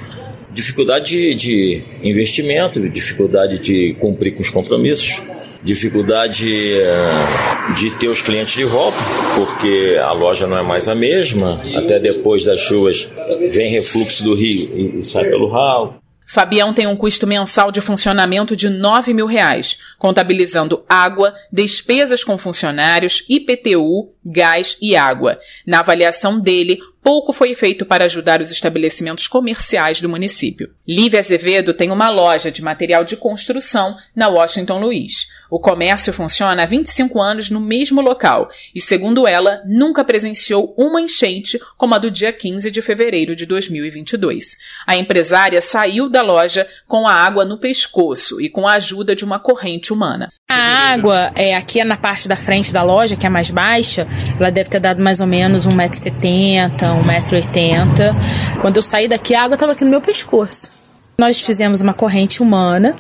dificuldade de, de investimento, dificuldade de cumprir com os compromissos. dificuldade eh, de ter os clientes de volta, porque a loja não é mais a mesma. Até depois das chuvas vem refluxo do rio e sai pelo ralo. Fabião tem um custo mensal de funcionamento de 9 mil reais, contabilizando água, despesas com funcionários, IPTU, gás e água. Na avaliação dele, pouco foi feito para ajudar os estabelecimentos comerciais do município. Lívia Azevedo tem uma loja de material de construção na Washington Luiz. O comércio funciona há 25 anos no mesmo local e, segundo ela, nunca presenciou uma enchente como a do dia 15 de fevereiro de 2022. A empresária saiu da loja com a água no pescoço e com a ajuda de uma corrente humana. A água é aqui na parte da frente da loja, que é mais baixa, ela deve ter dado mais ou menos 1,70m, 1,80m. Quando eu saí daqui, a água estava aqui no meu pescoço. Nós fizemos uma corrente humana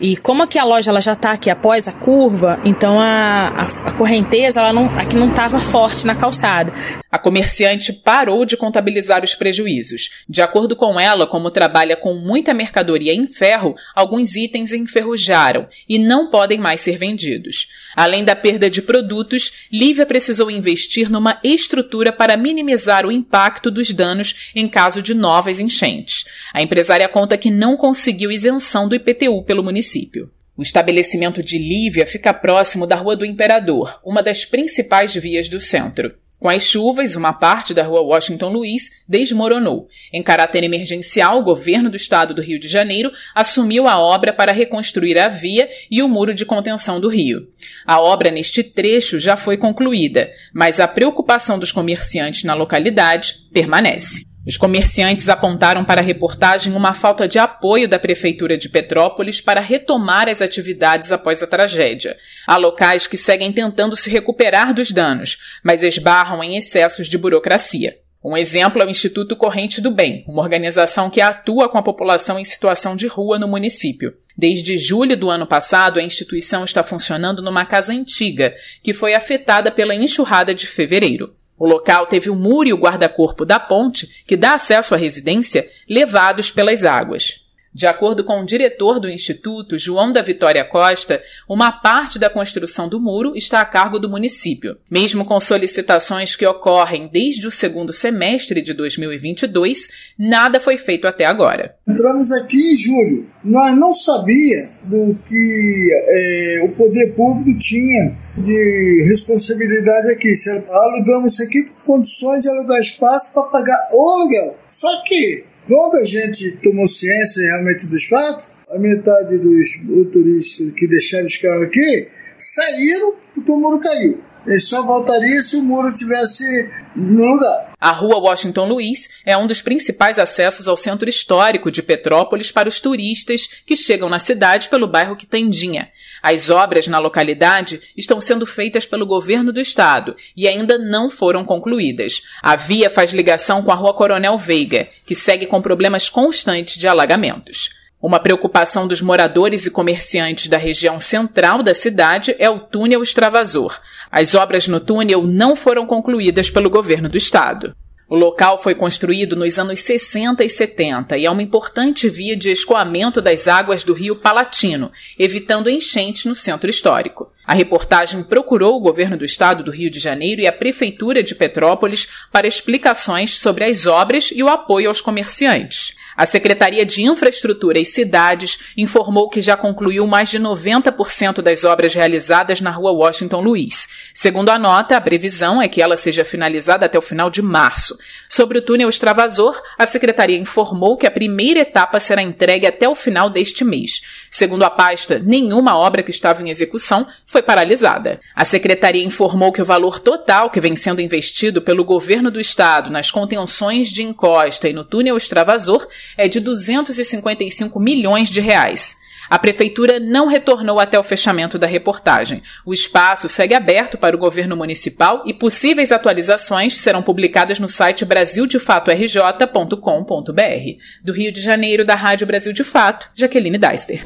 e como aqui a loja ela já está aqui após a curva, então a, a, a correnteza ela não, aqui não estava forte na calçada. A comerciante parou de contabilizar os prejuízos. De acordo com ela, como trabalha com muita mercadoria em ferro, alguns itens enferrujaram e não podem mais ser vendidos. Além da perda de produtos, Lívia precisou investir numa estrutura para minimizar o impacto dos danos em caso de novas enchentes. A empresária conta que não conseguiu isenção do IPTU pelo município. O estabelecimento de Lívia fica próximo da Rua do Imperador, uma das principais vias do centro. Com as chuvas, uma parte da rua Washington Luiz desmoronou. Em caráter emergencial, o governo do estado do Rio de Janeiro assumiu a obra para reconstruir a via e o muro de contenção do rio. A obra neste trecho já foi concluída, mas a preocupação dos comerciantes na localidade permanece. Os comerciantes apontaram para a reportagem uma falta de apoio da Prefeitura de Petrópolis para retomar as atividades após a tragédia. Há locais que seguem tentando se recuperar dos danos, mas esbarram em excessos de burocracia. Um exemplo é o Instituto Corrente do Bem, uma organização que atua com a população em situação de rua no município. Desde julho do ano passado, a instituição está funcionando numa casa antiga, que foi afetada pela enxurrada de fevereiro. O local teve o muro e o guarda-corpo da ponte, que dá acesso à residência, levados pelas águas. De acordo com o diretor do Instituto, João da Vitória Costa, uma parte da construção do muro está a cargo do município, mesmo com solicitações que ocorrem desde o segundo semestre de 2022, nada foi feito até agora. Entramos aqui em julho. Nós não sabia do que é, o poder público tinha de responsabilidade aqui. Alugamos isso aqui por condições de alugar espaço para pagar o aluguel. Só que quando a gente tomou ciência realmente dos fatos, a metade dos motoristas que deixaram os carros aqui saíram porque o muro caiu. Ele só voltaria se o muro estivesse no lugar. A rua Washington Luiz é um dos principais acessos ao centro histórico de Petrópolis para os turistas que chegam na cidade pelo bairro Quitandinha. As obras na localidade estão sendo feitas pelo governo do estado e ainda não foram concluídas. A via faz ligação com a rua Coronel Veiga, que segue com problemas constantes de alagamentos. Uma preocupação dos moradores e comerciantes da região central da cidade é o túnel extravasor. As obras no túnel não foram concluídas pelo governo do estado. O local foi construído nos anos 60 e 70 e é uma importante via de escoamento das águas do rio Palatino, evitando enchentes no centro histórico. A reportagem procurou o governo do estado do Rio de Janeiro e a prefeitura de Petrópolis para explicações sobre as obras e o apoio aos comerciantes. A Secretaria de Infraestrutura e Cidades informou que já concluiu mais de 90% das obras realizadas na rua Washington Luiz. Segundo a nota, a previsão é que ela seja finalizada até o final de março. Sobre o túnel extravasor, a Secretaria informou que a primeira etapa será entregue até o final deste mês. Segundo a pasta, nenhuma obra que estava em execução foi paralisada. A Secretaria informou que o valor total que vem sendo investido pelo governo do estado nas contenções de encosta e no túnel extravasor é de 255 milhões de reais. A prefeitura não retornou até o fechamento da reportagem. O espaço segue aberto para o governo municipal e possíveis atualizações serão publicadas no site brasildefatorj.com.br. Do Rio de Janeiro, da Rádio Brasil de Fato, Jaqueline Deister.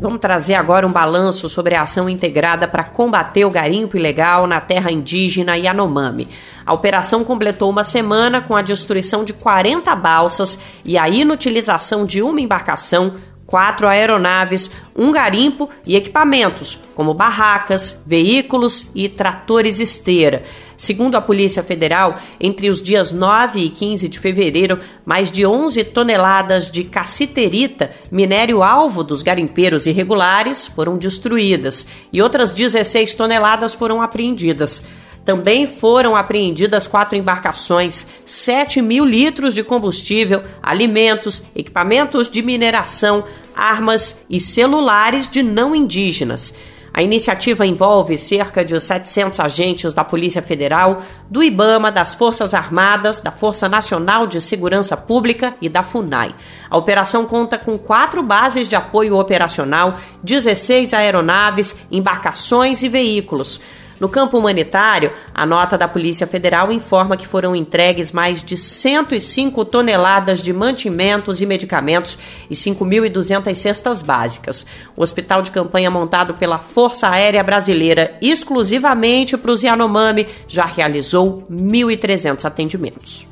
Vamos trazer agora um balanço sobre a ação integrada para combater o garimpo ilegal na terra indígena Yanomami. A operação completou uma semana com a destruição de 40 balsas e a inutilização de uma embarcação quatro aeronaves, um garimpo e equipamentos, como barracas, veículos e tratores esteira. Segundo a Polícia Federal, entre os dias 9 e 15 de fevereiro, mais de 11 toneladas de cassiterita, minério alvo dos garimpeiros irregulares, foram destruídas e outras 16 toneladas foram apreendidas. Também foram apreendidas quatro embarcações, 7 mil litros de combustível, alimentos, equipamentos de mineração, armas e celulares de não indígenas. A iniciativa envolve cerca de 700 agentes da Polícia Federal, do IBAMA, das Forças Armadas, da Força Nacional de Segurança Pública e da FUNAI. A operação conta com quatro bases de apoio operacional, 16 aeronaves, embarcações e veículos. No campo humanitário, a nota da Polícia Federal informa que foram entregues mais de 105 toneladas de mantimentos e medicamentos e 5.200 cestas básicas. O hospital de campanha montado pela Força Aérea Brasileira exclusivamente para os Yanomami já realizou 1.300 atendimentos.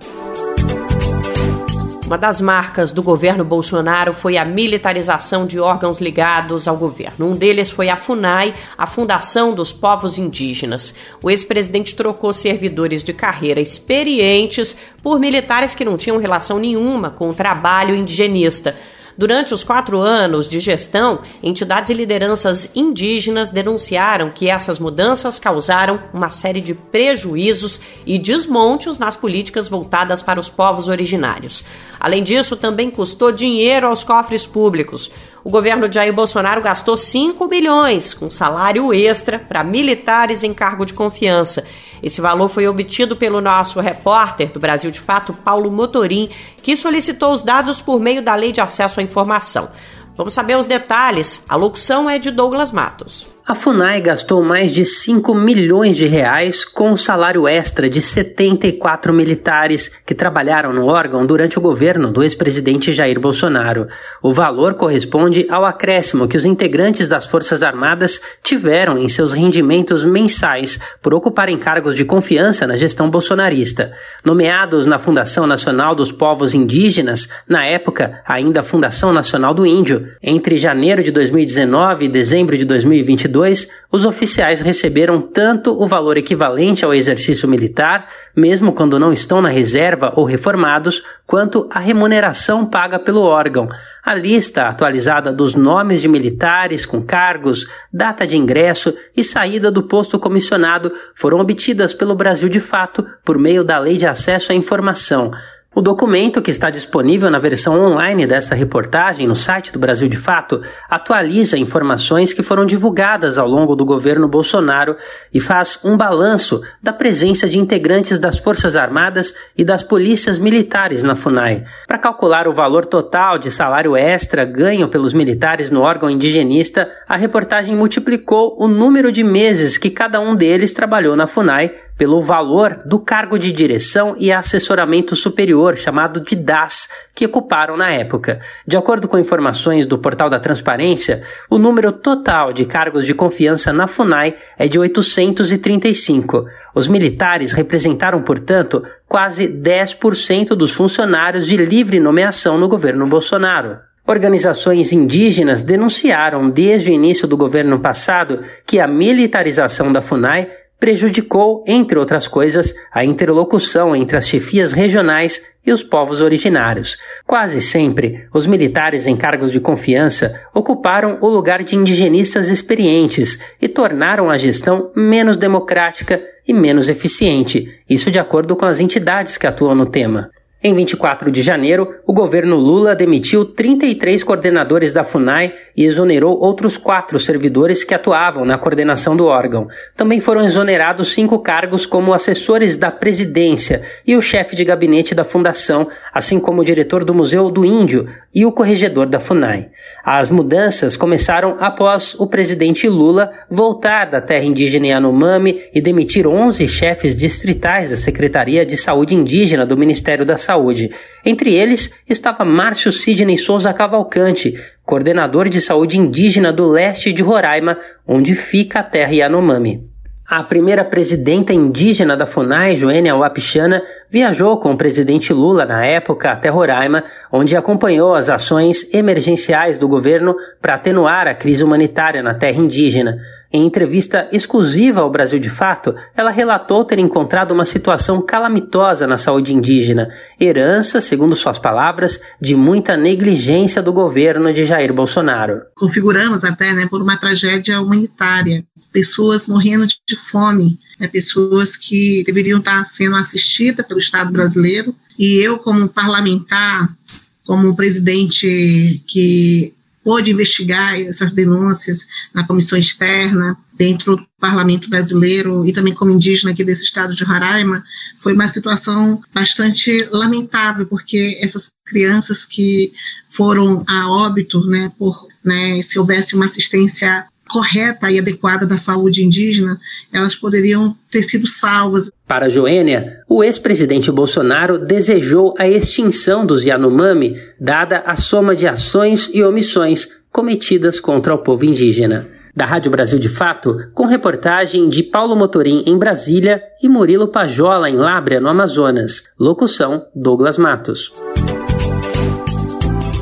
Uma das marcas do governo Bolsonaro foi a militarização de órgãos ligados ao governo. Um deles foi a FUNAI, a Fundação dos Povos Indígenas. O ex-presidente trocou servidores de carreira experientes por militares que não tinham relação nenhuma com o trabalho indigenista. Durante os quatro anos de gestão, entidades e lideranças indígenas denunciaram que essas mudanças causaram uma série de prejuízos e desmontes nas políticas voltadas para os povos originários. Além disso, também custou dinheiro aos cofres públicos. O governo de Jair Bolsonaro gastou 5 bilhões com salário extra para militares em cargo de confiança. Esse valor foi obtido pelo nosso repórter do Brasil de Fato, Paulo Motorim, que solicitou os dados por meio da Lei de Acesso à Informação. Vamos saber os detalhes. A locução é de Douglas Matos. A FUNAI gastou mais de 5 milhões de reais com o salário extra de 74 militares que trabalharam no órgão durante o governo do ex-presidente Jair Bolsonaro. O valor corresponde ao acréscimo que os integrantes das Forças Armadas tiveram em seus rendimentos mensais por ocuparem cargos de confiança na gestão bolsonarista. Nomeados na Fundação Nacional dos Povos Indígenas, na época ainda Fundação Nacional do Índio, entre janeiro de 2019 e dezembro de 2022, 2022, os oficiais receberam tanto o valor equivalente ao exercício militar, mesmo quando não estão na reserva ou reformados, quanto a remuneração paga pelo órgão. A lista atualizada dos nomes de militares com cargos, data de ingresso e saída do posto comissionado foram obtidas pelo Brasil de Fato por meio da Lei de Acesso à Informação. O documento, que está disponível na versão online desta reportagem no site do Brasil de Fato, atualiza informações que foram divulgadas ao longo do governo Bolsonaro e faz um balanço da presença de integrantes das Forças Armadas e das polícias militares na FUNAI. Para calcular o valor total de salário extra ganho pelos militares no órgão indigenista, a reportagem multiplicou o número de meses que cada um deles trabalhou na FUNAI pelo valor do cargo de direção e assessoramento superior, chamado de DAS, que ocuparam na época. De acordo com informações do Portal da Transparência, o número total de cargos de confiança na FUNAI é de 835. Os militares representaram, portanto, quase 10% dos funcionários de livre nomeação no governo Bolsonaro. Organizações indígenas denunciaram desde o início do governo passado que a militarização da FUNAI prejudicou, entre outras coisas, a interlocução entre as chefias regionais e os povos originários. Quase sempre, os militares em cargos de confiança ocuparam o lugar de indigenistas experientes e tornaram a gestão menos democrática e menos eficiente, isso de acordo com as entidades que atuam no tema. Em 24 de janeiro, o governo Lula demitiu 33 coordenadores da FUNAI e exonerou outros quatro servidores que atuavam na coordenação do órgão. Também foram exonerados cinco cargos como assessores da presidência e o chefe de gabinete da fundação, assim como o diretor do Museu do Índio e o corregedor da FUNAI. As mudanças começaram após o presidente Lula voltar da terra indígena Yanomami e demitir 11 chefes distritais da Secretaria de Saúde Indígena do Ministério da Saúde. Entre eles estava Márcio Sidney Souza Cavalcante, coordenador de saúde indígena do leste de Roraima, onde fica a terra Yanomami. A primeira presidenta indígena da FUNAI, Joênia Wapichana, viajou com o presidente Lula na época até Roraima, onde acompanhou as ações emergenciais do governo para atenuar a crise humanitária na terra indígena. Em entrevista exclusiva ao Brasil de Fato, ela relatou ter encontrado uma situação calamitosa na saúde indígena, herança, segundo suas palavras, de muita negligência do governo de Jair Bolsonaro. Configuramos até né, por uma tragédia humanitária pessoas morrendo de fome, né, pessoas que deveriam estar sendo assistidas pelo Estado brasileiro. E eu, como parlamentar, como presidente que pôde investigar essas denúncias na comissão externa, dentro do parlamento brasileiro e também como indígena aqui desse estado de Roraima, foi uma situação bastante lamentável, porque essas crianças que foram a óbito, né, por, né, se houvesse uma assistência correta e adequada da saúde indígena, elas poderiam ter sido salvas. Para Joênia, o ex-presidente Bolsonaro desejou a extinção dos Yanomami, dada a soma de ações e omissões cometidas contra o povo indígena. Da Rádio Brasil de Fato, com reportagem de Paulo Motorim em Brasília e Murilo Pajola em Lábrea, no Amazonas. Locução: Douglas Matos.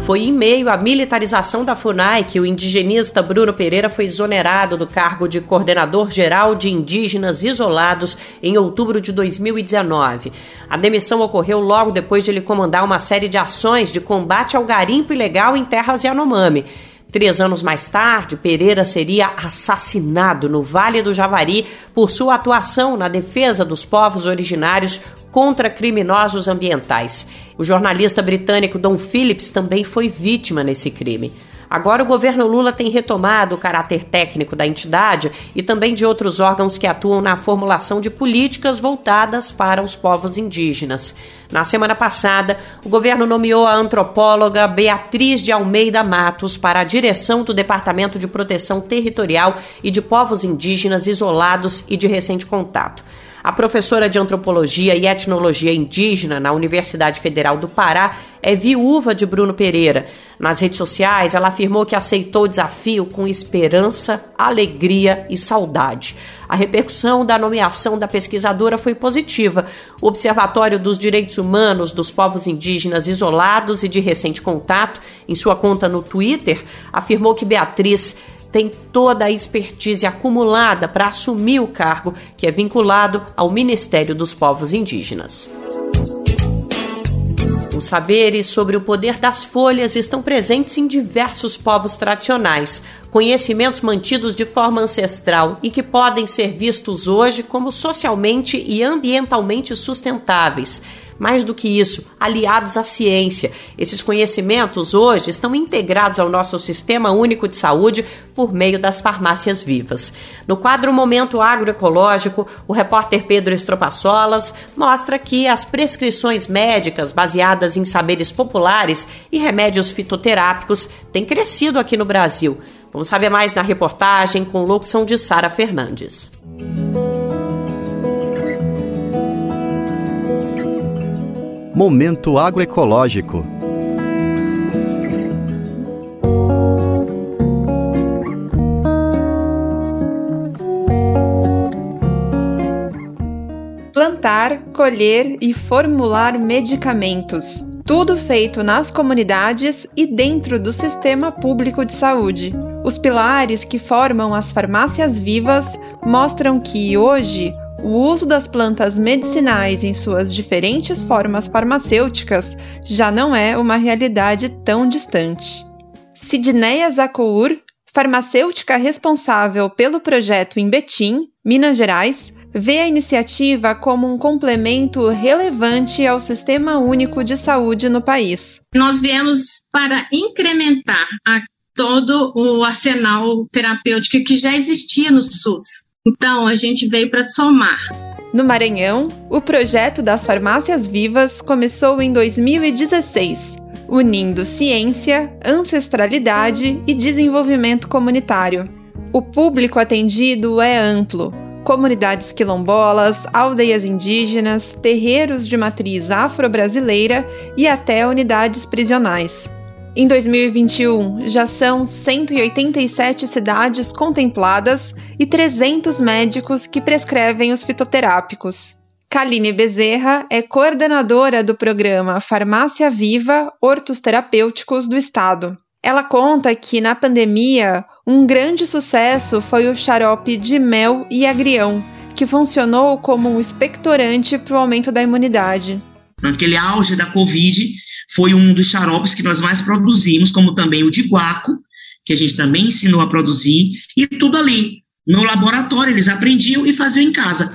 Foi em meio à militarização da FUNAI que o indigenista Bruno Pereira foi exonerado do cargo de coordenador geral de indígenas isolados em outubro de 2019. A demissão ocorreu logo depois de ele comandar uma série de ações de combate ao garimpo ilegal em terras Yanomami. Três anos mais tarde, Pereira seria assassinado no Vale do Javari por sua atuação na defesa dos povos originários contra criminosos ambientais. O jornalista britânico Don Phillips também foi vítima nesse crime. Agora, o governo Lula tem retomado o caráter técnico da entidade e também de outros órgãos que atuam na formulação de políticas voltadas para os povos indígenas. Na semana passada, o governo nomeou a antropóloga Beatriz de Almeida Matos para a direção do Departamento de Proteção Territorial e de Povos Indígenas Isolados e de Recente Contato. A professora de antropologia e etnologia indígena na Universidade Federal do Pará é viúva de Bruno Pereira. Nas redes sociais, ela afirmou que aceitou o desafio com esperança, alegria e saudade. A repercussão da nomeação da pesquisadora foi positiva. O Observatório dos Direitos Humanos dos Povos Indígenas Isolados e de Recente Contato, em sua conta no Twitter, afirmou que Beatriz tem toda a expertise acumulada para assumir o cargo que é vinculado ao Ministério dos Povos Indígenas. Os saberes sobre o poder das folhas estão presentes em diversos povos tradicionais, conhecimentos mantidos de forma ancestral e que podem ser vistos hoje como socialmente e ambientalmente sustentáveis mais do que isso, aliados à ciência. Esses conhecimentos hoje estão integrados ao nosso Sistema Único de Saúde por meio das farmácias vivas. No quadro Momento Agroecológico, o repórter Pedro Estropaçolas mostra que as prescrições médicas baseadas em saberes populares e remédios fitoterápicos têm crescido aqui no Brasil. Vamos saber mais na reportagem com locução de Sara Fernandes. Momento Agroecológico. Plantar, colher e formular medicamentos. Tudo feito nas comunidades e dentro do sistema público de saúde. Os pilares que formam as farmácias vivas mostram que hoje o uso das plantas medicinais em suas diferentes formas farmacêuticas já não é uma realidade tão distante. Sidneia Zacour, farmacêutica responsável pelo projeto em Betim, Minas Gerais, vê a iniciativa como um complemento relevante ao Sistema Único de Saúde no país. Nós viemos para incrementar todo o arsenal terapêutico que já existia no SUS. Então, a gente veio para somar. No Maranhão, o projeto das farmácias vivas começou em 2016, unindo ciência, ancestralidade e desenvolvimento comunitário. O público atendido é amplo: comunidades quilombolas, aldeias indígenas, terreiros de matriz afro-brasileira e até unidades prisionais. Em 2021, já são 187 cidades contempladas e 300 médicos que prescrevem os fitoterápicos. Kaline Bezerra é coordenadora do programa Farmácia Viva Hortos Terapêuticos do Estado. Ela conta que na pandemia, um grande sucesso foi o xarope de mel e agrião, que funcionou como um expectorante para o aumento da imunidade. Naquele auge da Covid, foi um dos xaropes que nós mais produzimos, como também o de guaco, que a gente também ensinou a produzir, e tudo ali. No laboratório, eles aprendiam e faziam em casa.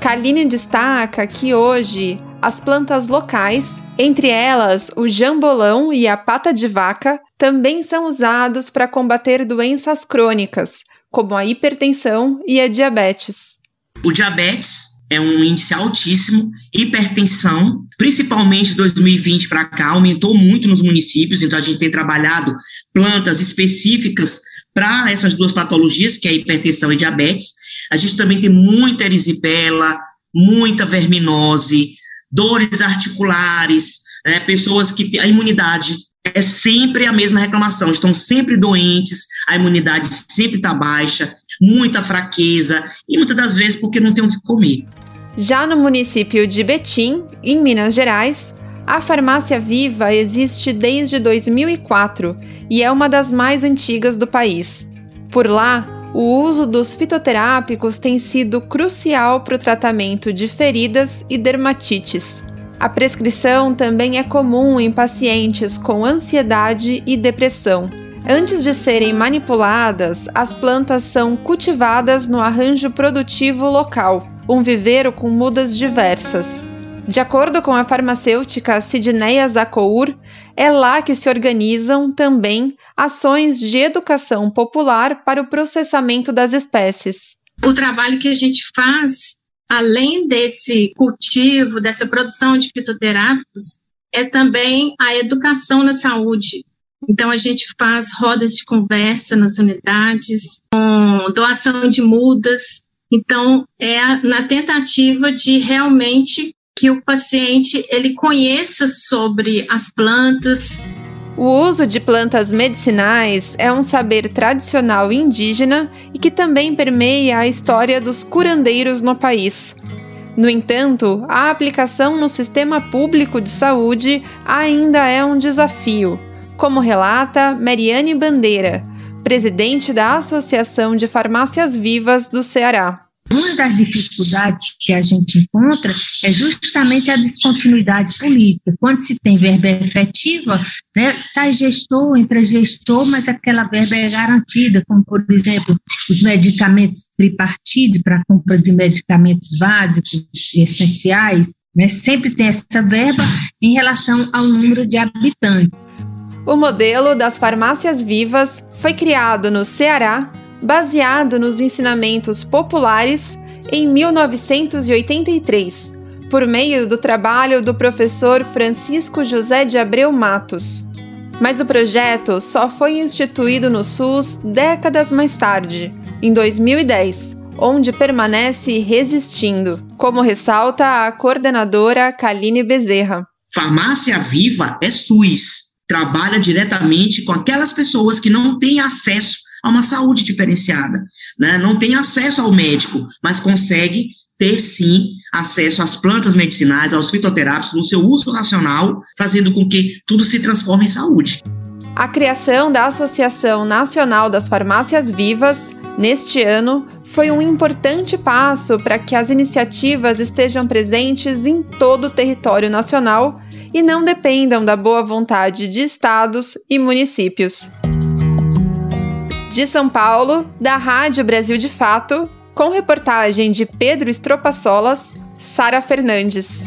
Kaline destaca que hoje as plantas locais, entre elas o jambolão e a pata de vaca, também são usados para combater doenças crônicas, como a hipertensão e a diabetes. O diabetes é um índice altíssimo. Hipertensão, principalmente de 2020 para cá, aumentou muito nos municípios, então a gente tem trabalhado plantas específicas para essas duas patologias, que é hipertensão e diabetes. A gente também tem muita erisipela, muita verminose, dores articulares, né, pessoas que a imunidade é sempre a mesma reclamação, estão sempre doentes, a imunidade sempre está baixa, muita fraqueza, e muitas das vezes porque não tem o que comer. Já no município de Betim, em Minas Gerais, a farmácia Viva existe desde 2004 e é uma das mais antigas do país. Por lá, o uso dos fitoterápicos tem sido crucial para o tratamento de feridas e dermatites. A prescrição também é comum em pacientes com ansiedade e depressão. Antes de serem manipuladas, as plantas são cultivadas no arranjo produtivo local, um viveiro com mudas diversas. De acordo com a farmacêutica Sidneia Zacour, é lá que se organizam também ações de educação popular para o processamento das espécies. O trabalho que a gente faz, além desse cultivo, dessa produção de fitoterápicos, é também a educação na saúde. Então, a gente faz rodas de conversa nas unidades, com doação de mudas, então, é na tentativa de realmente que o paciente ele conheça sobre as plantas. O uso de plantas medicinais é um saber tradicional indígena e que também permeia a história dos curandeiros no país. No entanto, a aplicação no sistema público de saúde ainda é um desafio, como relata Mariane Bandeira, presidente da Associação de Farmácias Vivas do Ceará. Uma das dificuldades que a gente encontra é justamente a descontinuidade política. Quando se tem verba efetiva, né, sai gestor, entra gestor, mas aquela verba é garantida, como, por exemplo, os medicamentos tripartidos para compra de medicamentos básicos e essenciais, né, sempre tem essa verba em relação ao número de habitantes. O modelo das farmácias vivas foi criado no Ceará, baseado nos ensinamentos populares, em 1983, por meio do trabalho do professor Francisco José de Abreu Matos. Mas o projeto só foi instituído no SUS décadas mais tarde, em 2010, onde permanece resistindo, como ressalta a coordenadora Kaline Bezerra. Farmácia Viva é SUS, trabalha diretamente com aquelas pessoas que não têm acesso a uma saúde diferenciada, né? não tem acesso ao médico, mas consegue ter sim acesso às plantas medicinais, aos fitoterápicos, no seu uso racional, fazendo com que tudo se transforme em saúde. A criação da Associação Nacional das Farmácias Vivas, neste ano, foi um importante passo para que as iniciativas estejam presentes em todo o território nacional e não dependam da boa vontade de estados e municípios. De São Paulo, da Rádio Brasil de Fato, com reportagem de Pedro Estropaçolas, Sara Fernandes.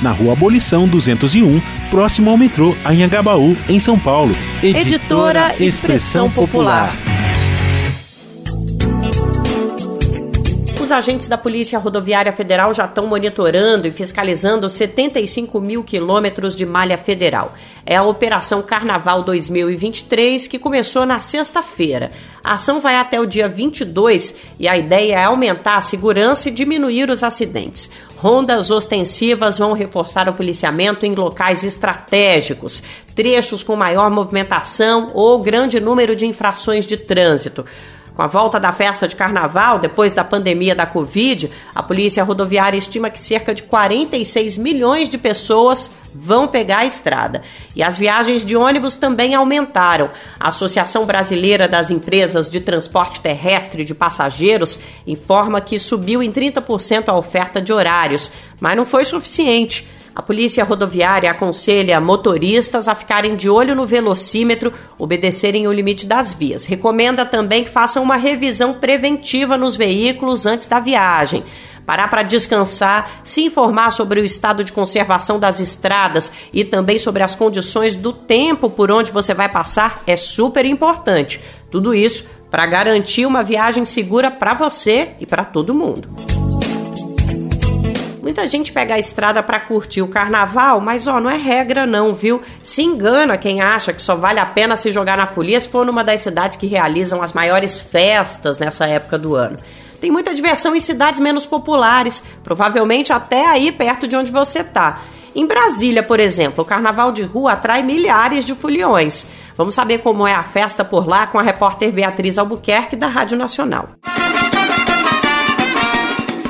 na Rua Abolição 201, próximo ao metrô Anhangabaú, em São Paulo. Editora Expressão Popular. Os agentes da Polícia Rodoviária Federal já estão monitorando e fiscalizando 75 mil quilômetros de malha federal. É a Operação Carnaval 2023 que começou na sexta-feira. A ação vai até o dia 22 e a ideia é aumentar a segurança e diminuir os acidentes. Rondas ostensivas vão reforçar o policiamento em locais estratégicos, trechos com maior movimentação ou grande número de infrações de trânsito. Com a volta da festa de carnaval, depois da pandemia da Covid, a Polícia Rodoviária estima que cerca de 46 milhões de pessoas vão pegar a estrada. E as viagens de ônibus também aumentaram. A Associação Brasileira das Empresas de Transporte Terrestre de Passageiros informa que subiu em 30% a oferta de horários, mas não foi suficiente. A Polícia Rodoviária aconselha motoristas a ficarem de olho no velocímetro, obedecerem o limite das vias. Recomenda também que façam uma revisão preventiva nos veículos antes da viagem parar para descansar, se informar sobre o estado de conservação das estradas e também sobre as condições do tempo por onde você vai passar é super importante. Tudo isso para garantir uma viagem segura para você e para todo mundo. Muita gente pega a estrada para curtir o carnaval, mas ó, não é regra não, viu? Se engana quem acha que só vale a pena se jogar na folia se for numa das cidades que realizam as maiores festas nessa época do ano. Tem muita diversão em cidades menos populares, provavelmente até aí perto de onde você tá. Em Brasília, por exemplo, o carnaval de rua atrai milhares de foliões. Vamos saber como é a festa por lá com a repórter Beatriz Albuquerque da Rádio Nacional.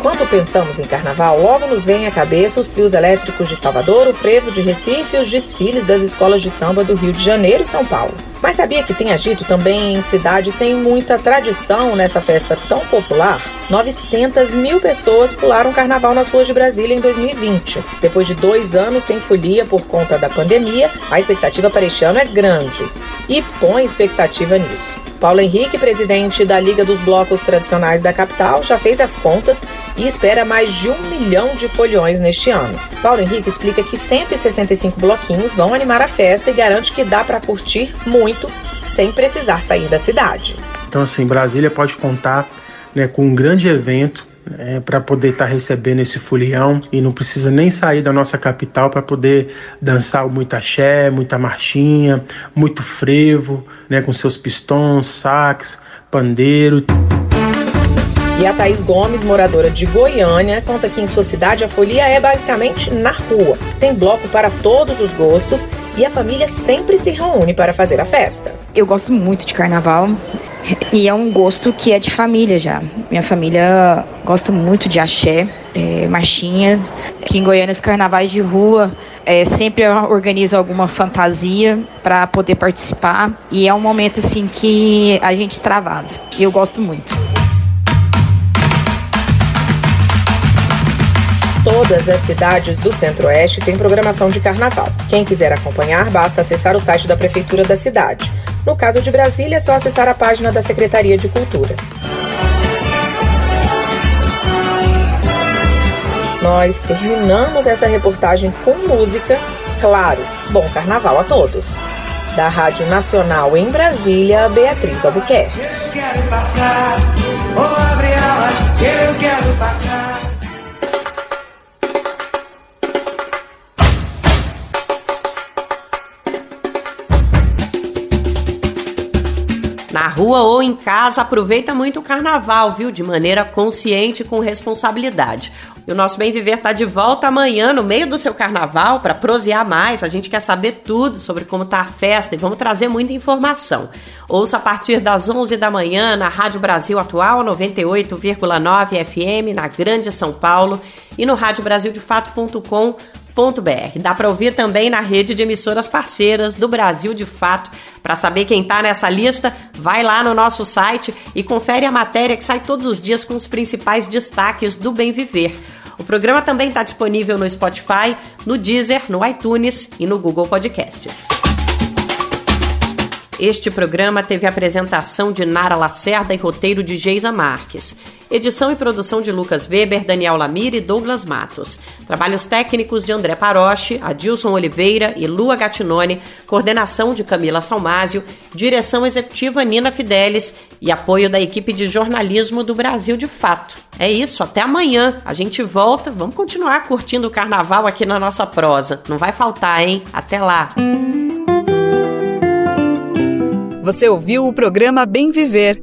Quando pensamos em carnaval, logo nos vem à cabeça os trios elétricos de Salvador, o frevo de Recife e os desfiles das escolas de samba do Rio de Janeiro e São Paulo. Mas sabia que tem agito também em cidades sem muita tradição nessa festa tão popular? 900 mil pessoas pularam carnaval nas ruas de Brasília em 2020. Depois de dois anos sem folia por conta da pandemia, a expectativa para este ano é grande. E põe expectativa nisso. Paulo Henrique, presidente da Liga dos Blocos Tradicionais da capital, já fez as contas e espera mais de um milhão de foliões neste ano. Paulo Henrique explica que 165 bloquinhos vão animar a festa e garante que dá para curtir muito sem precisar sair da cidade. Então, assim, Brasília pode contar né, com um grande evento é, para poder estar tá recebendo esse folião e não precisa nem sair da nossa capital para poder dançar muito axé, muita marchinha, muito frevo, né, com seus pistões, sax, pandeiro. E a Thaís Gomes, moradora de Goiânia, conta que em sua cidade a folia é basicamente na rua. Tem bloco para todos os gostos e a família sempre se reúne para fazer a festa. Eu gosto muito de carnaval e é um gosto que é de família já. Minha família gosta muito de axé, é, marchinha. Aqui em Goiânia, os carnavais de rua é, sempre organizam alguma fantasia para poder participar e é um momento assim que a gente extravasa. E eu gosto muito. Todas as cidades do Centro-Oeste têm programação de carnaval. Quem quiser acompanhar, basta acessar o site da Prefeitura da cidade. No caso de Brasília, é só acessar a página da Secretaria de Cultura. Nós terminamos essa reportagem com música, claro. Bom carnaval a todos. Da Rádio Nacional em Brasília, Beatriz Albuquerque. Eu quero passar, oh, abre alas, eu quero passar. Na rua ou em casa, aproveita muito o carnaval, viu? De maneira consciente e com responsabilidade. E o nosso Bem Viver está de volta amanhã, no meio do seu carnaval, para prosear mais. A gente quer saber tudo sobre como tá a festa e vamos trazer muita informação. Ouça a partir das 11 da manhã na Rádio Brasil Atual, 98,9 FM, na Grande São Paulo, e no Dá para ouvir também na rede de emissoras parceiras do Brasil de Fato. Para saber quem está nessa lista, vai lá no nosso site e confere a matéria que sai todos os dias com os principais destaques do Bem Viver. O programa também está disponível no Spotify, no Deezer, no iTunes e no Google Podcasts. Este programa teve apresentação de Nara Lacerda e roteiro de Geisa Marques. Edição e produção de Lucas Weber, Daniel Lamir e Douglas Matos. Trabalhos técnicos de André Paroche, Adilson Oliveira e Lua Gatinone. Coordenação de Camila Salmásio. Direção executiva Nina Fidelis. E apoio da equipe de jornalismo do Brasil de Fato. É isso, até amanhã. A gente volta. Vamos continuar curtindo o carnaval aqui na nossa prosa. Não vai faltar, hein? Até lá. Você ouviu o programa Bem Viver,